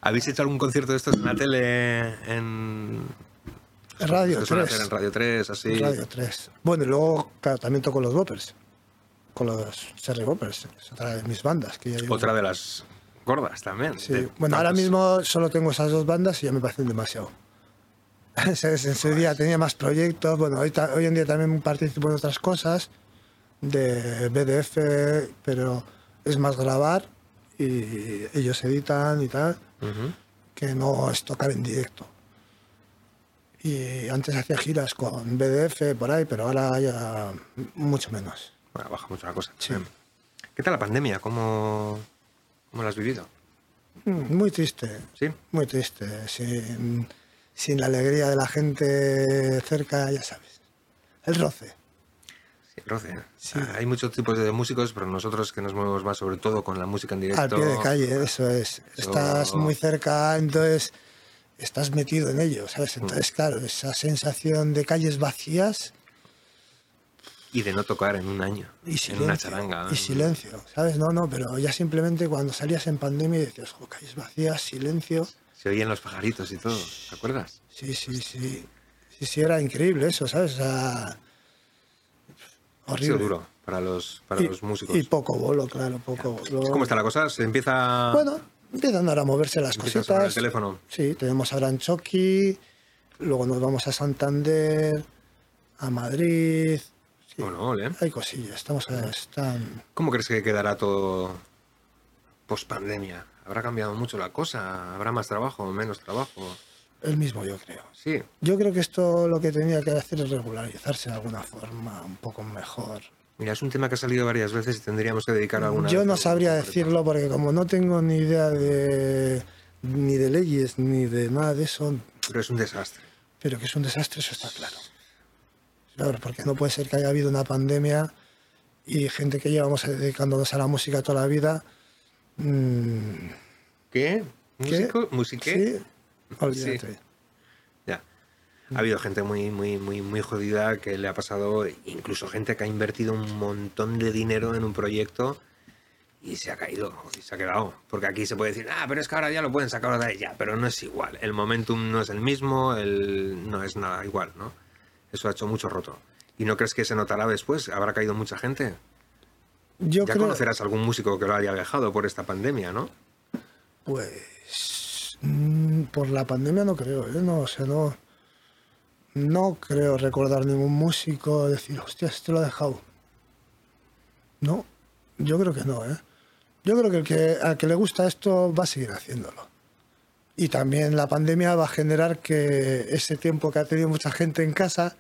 S1: ¿Habéis hecho algún concierto de estos en la tele en...
S2: Radio
S1: Se suele
S2: 3.
S1: hacer en Radio 3, así.
S2: Radio 3. Bueno, y luego, claro, también toco los Boppers. Con los Cherry Boppers. Es otra de mis bandas. Que ya
S1: Otra de las gordas también.
S2: Sí. Bueno, ahora mismo solo tengo esas dos bandas y ya me parecen demasiado. En su día tenía más proyectos. Bueno, hoy, hoy en día también participo en otras cosas de BDF, pero es más grabar y ellos editan y tal, que no es tocar en directo. Y antes hacía giras con BDF por ahí, pero ahora ya mucho menos.
S1: Bueno, baja mucho la cosa.
S2: Sí.
S1: ¿Qué tal la pandemia? ¿Cómo, cómo la has vivido?
S2: Mm, Muy triste,
S1: ¿Sí?
S2: muy triste. Sin, sin la alegría de la gente cerca, ya sabes. El roce.
S1: Sí, roce.
S2: Sí.
S1: Ah, Hay muchos tipos de músicos, pero nosotros que nos movemos más sobre todo con la música en directo.
S2: Al pie de calle, eso es.
S1: Eso-
S2: Estás muy cerca, entonces estás metido en ello, ¿sabes? Entonces, claro, esa sensación de calles vacías
S1: Y de no tocar en un año.
S2: y
S1: en
S2: silencio.
S1: una charanga.
S2: Y silencio, ¿sabes? No, no, pero ya simplemente cuando salías en pandemia y decías, jo, calles vacías, silencio.
S1: Se oían los pajaritos y todo. ¿Te acuerdas?
S2: Sí, sí, sí. Sí, sí, era increíble eso, ¿sabes? O sea,
S1: Ha
S2: horrible.
S1: sido duro para los, para
S2: y,
S1: los músicos.
S2: y poco bolo, claro, poco bolo.
S1: ¿Cómo está la cosa? Se empieza.
S2: Bueno, empiezan ahora a moverse las
S1: empieza a el
S2: cositas.
S1: teléfono.
S2: Sí, tenemos en Chucky, luego nos vamos a Santander, a Madrid. Sí,
S1: Bueno, ole.
S2: hay cosillas, estamos están
S1: ¿Cómo crees que quedará todo post pandemia? ¿Habrá cambiado mucho la cosa? ¿Habrá más trabajo o menos trabajo?
S2: el mismo, yo creo.
S1: Sí.
S2: Yo creo que esto lo que tenía que hacer es regularizarse de alguna forma un poco mejor.
S1: Mira, es un tema que ha salido varias veces y tendríamos que dedicar alguna
S2: Yo no sabría decirlo porque como no tengo ni idea de ni de leyes ni de nada de eso,
S1: Pero es un desastre.
S2: pero que es un desastre, eso está claro. Claro, porque no puede ser que haya habido una pandemia y gente que llevamos dedicándonos a la música toda la vida. mm,
S1: ¿Qué? ¿Músico? ¿Musiqué?
S2: Sí, olvídate.
S1: Ya. Ha habido gente muy, muy, muy, muy jodida que le ha pasado, incluso gente que ha invertido un montón de dinero en un proyecto y se ha caído y se ha quedado. Porque aquí se puede decir, ah, pero es que ahora ya lo pueden sacar otra vez, ya, pero no es igual. El momentum no es el mismo, el... no es nada igual, ¿no? Eso ha hecho mucho roto. ¿Y no crees que se notará después? ¿Habrá caído mucha gente?
S2: Yo
S1: ya
S2: creo,
S1: conocerás algún músico que lo haya dejado por esta pandemia, ¿no?
S2: pues mm, por la pandemia no creo, ¿eh? no, o sea, no, no creo recordar ningún músico decir, hostia, este lo ha dejado. No, yo creo que no, ¿eh? Yo creo que el que al que le gusta esto va a seguir haciéndolo. Y también la pandemia va a generar que ese tiempo que ha tenido mucha gente en casa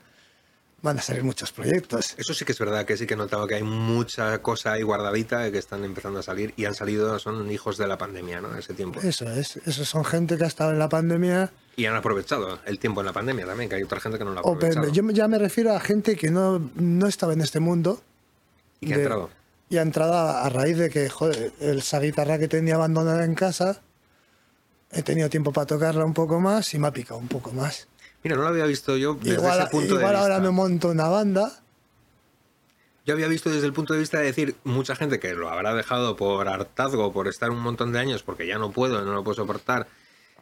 S2: van a salir muchos proyectos.
S1: Eso sí que es verdad, que sí que he notado que hay mucha cosa ahí guardadita que están empezando a salir y han salido, son hijos de la pandemia, ¿no? Ese tiempo.
S2: Eso es, eso son gente que ha estado en la pandemia
S1: Y han aprovechado el tiempo en la pandemia también, que hay otra gente que no lo ha aprovechado.
S2: yo ya me refiero a gente que no, no estaba en este mundo
S1: y que ha entrado.
S2: y ha entrado a, a raíz de que, joder, esa guitarra que tenía abandonada en casa, he tenido tiempo para tocarla un poco más y me ha picado un poco más.
S1: Mira, no lo había visto yo desde
S2: Igual,
S1: ese punto
S2: igual
S1: de
S2: ahora
S1: vista.
S2: me monto una banda.
S1: Yo había visto desde el punto de vista de decir, mucha gente que lo habrá dejado por hartazgo, por estar un montón de años, porque ya no puedo, no lo puedo soportar,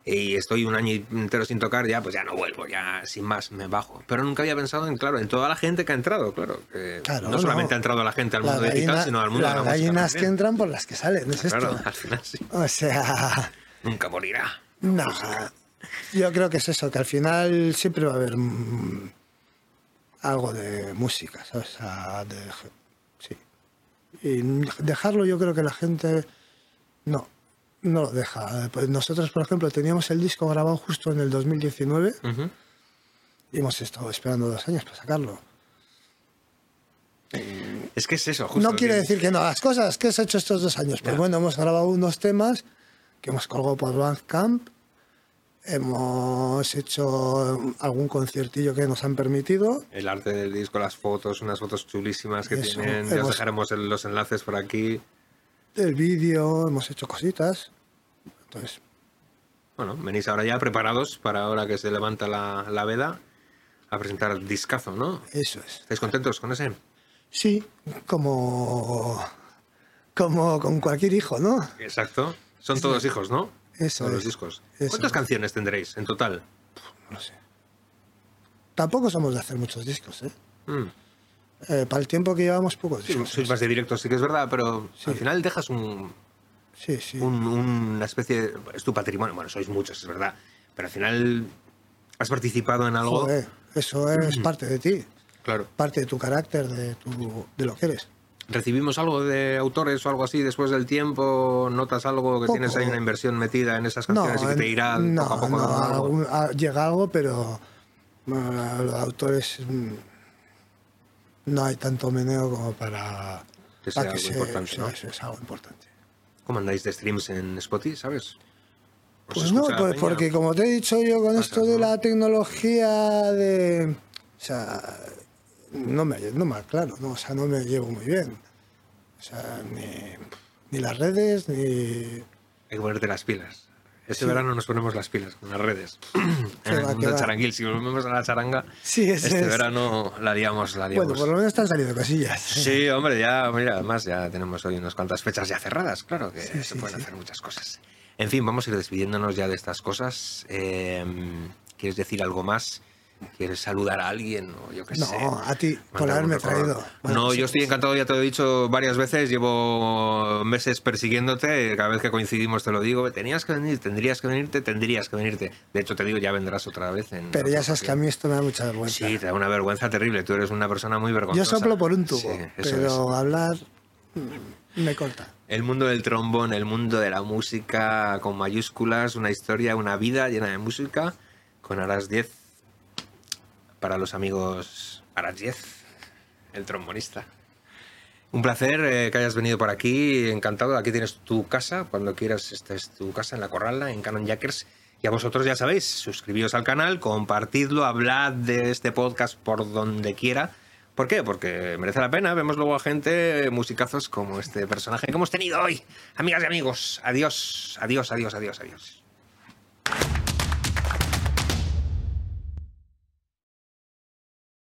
S1: y estoy un año entero sin tocar, ya pues ya no vuelvo, ya sin más me bajo. Pero nunca había pensado en, claro, en toda la gente que ha entrado, claro. que
S2: Claro,
S1: no solamente
S2: no.
S1: ha entrado la gente al mundo digital,
S2: gallina-
S1: sino al mundo de
S2: las
S1: la música.
S2: gallinas que
S1: también.
S2: entran por las que salen, es esto.
S1: Claro, al final sí.
S2: O sea,
S1: Nunca morirá.
S2: no. Yo creo que es eso, que al final siempre va a haber mm, algo de música, ¿sabes? O sea, de- sí. Y dejarlo yo creo que la gente no, no lo deja. Pues nosotros, por ejemplo, teníamos el disco grabado justo en el 2019
S1: Ujú.
S2: y hemos estado esperando dos años para sacarlo.
S1: Es que es eso, justo.
S2: no quiere
S1: que-
S2: decir que no hagas cosas. ¿Qué has hecho estos dos años? Pues
S1: Ya.
S2: bueno, hemos grabado unos temas que hemos colgado por Bandcamp. Hemos hecho algún conciertillo que nos han permitido.
S1: El arte del disco, las fotos, unas fotos chulísimas que
S2: Eso,
S1: tienen. Ya os dejaremos los enlaces por aquí.
S2: El vídeo, hemos hecho cositas. Entonces,
S1: Bueno, venís ahora ya preparados para ahora que se levanta la, la veda a presentar el discazo, ¿no?
S2: eso es.
S1: ¿Estáis contentos con ese?
S2: Sí, como, como con cualquier hijo, ¿no?
S1: Exacto. Son todos hijos, ¿no?
S2: Eso
S1: Todos los discos.
S2: Eso
S1: ¿Cuántas
S2: es.
S1: canciones tendréis en total?
S2: No sé. Tampoco somos de hacer muchos discos, ¿eh?
S1: Mm.
S2: Eh, para el tiempo que llevamos, pocos
S1: Sí,
S2: discos.
S1: sois más de directos, sí que es verdad, pero
S2: Sí.
S1: al final dejas un,
S2: Sí, sí.
S1: un- una especie de... Es tu patrimonio. Bueno, sois muchos, es verdad. Pero al final has participado en algo...
S2: Joder, eso es parte de ti,
S1: Claro.
S2: parte de tu carácter, de, tu, de lo que eres.
S1: ¿Recibimos algo de autores o algo así después del tiempo? ¿Notas algo que
S2: Poco.
S1: tienes ahí una inversión metida en esas
S2: No,
S1: canciones y que te irá
S2: no,
S1: poco a poco
S2: no,
S1: dando algo?
S2: algún- a- llega algo, pero bueno, los autores mm, no hay tanto meneo como para
S1: Que sea
S2: para
S1: algo importante,
S2: sea-
S1: ¿no?
S2: eso es algo importante.
S1: ¿Cómo andáis de streams en Spotify, sabes? ¿Os
S2: Pues no, pues porque como te he dicho yo con
S1: Pasas,
S2: esto de la tecnología de... O sea, no me, no me aclaro, ¿no? O sea, no me llevo muy bien. O sea, ni, ni las redes, ni...
S1: Hay que ponerte las pilas. Este
S2: Sí.
S1: verano nos ponemos las pilas con las redes. en el mundo charanguil, si volvemos a la charanga,
S2: Sí, ese
S1: este
S2: es.
S1: verano la liamos, la liamos.
S2: Bueno, por lo menos están saliendo cosillas.
S1: Sí, hombre, ya, mira, además ya tenemos hoy unas cuantas fechas ya cerradas, claro que se pueden hacer muchas cosas. En fin, vamos a ir despidiéndonos ya de estas cosas. Eh, ¿Quieres decir algo más? ¿Quieres saludar a alguien? O yo qué sé.
S2: No, a ti, por haberme traído. Bueno,
S1: no,
S2: sí,
S1: yo estoy encantado, ya te lo he dicho varias veces, llevo meses persiguiéndote, cada vez que coincidimos te lo digo, tenías que venir, tendrías que venirte, tendrías que venirte. De hecho, te digo, ya vendrás otra vez. En
S2: Pero ya sabes que a mí esto me da mucha vergüenza.
S1: Sí, te da una vergüenza terrible, tú eres una persona muy
S2: yo
S1: vergonzosa.
S2: soplo por un tubo,
S1: Sí,
S2: pero
S1: es.
S2: hablar mm, me corta.
S1: El mundo del trombón, el mundo de la música con mayúsculas, una historia, una vida llena de música, con Aras 10 para los amigos Aras 10, el trombonista. Un placer eh, que hayas venido por aquí, encantado. Aquí tienes tu casa, cuando quieras, esta es tu casa en la Corrala, en Canon Jackers. Y a vosotros ya sabéis, suscribíos al canal, compartidlo, hablad de este podcast por donde quiera. ¿Por qué? Porque merece la pena. Vemos luego a gente, musicazos como este personaje que hemos tenido hoy. Amigas y amigos, adiós, adiós, adiós, adiós, adiós.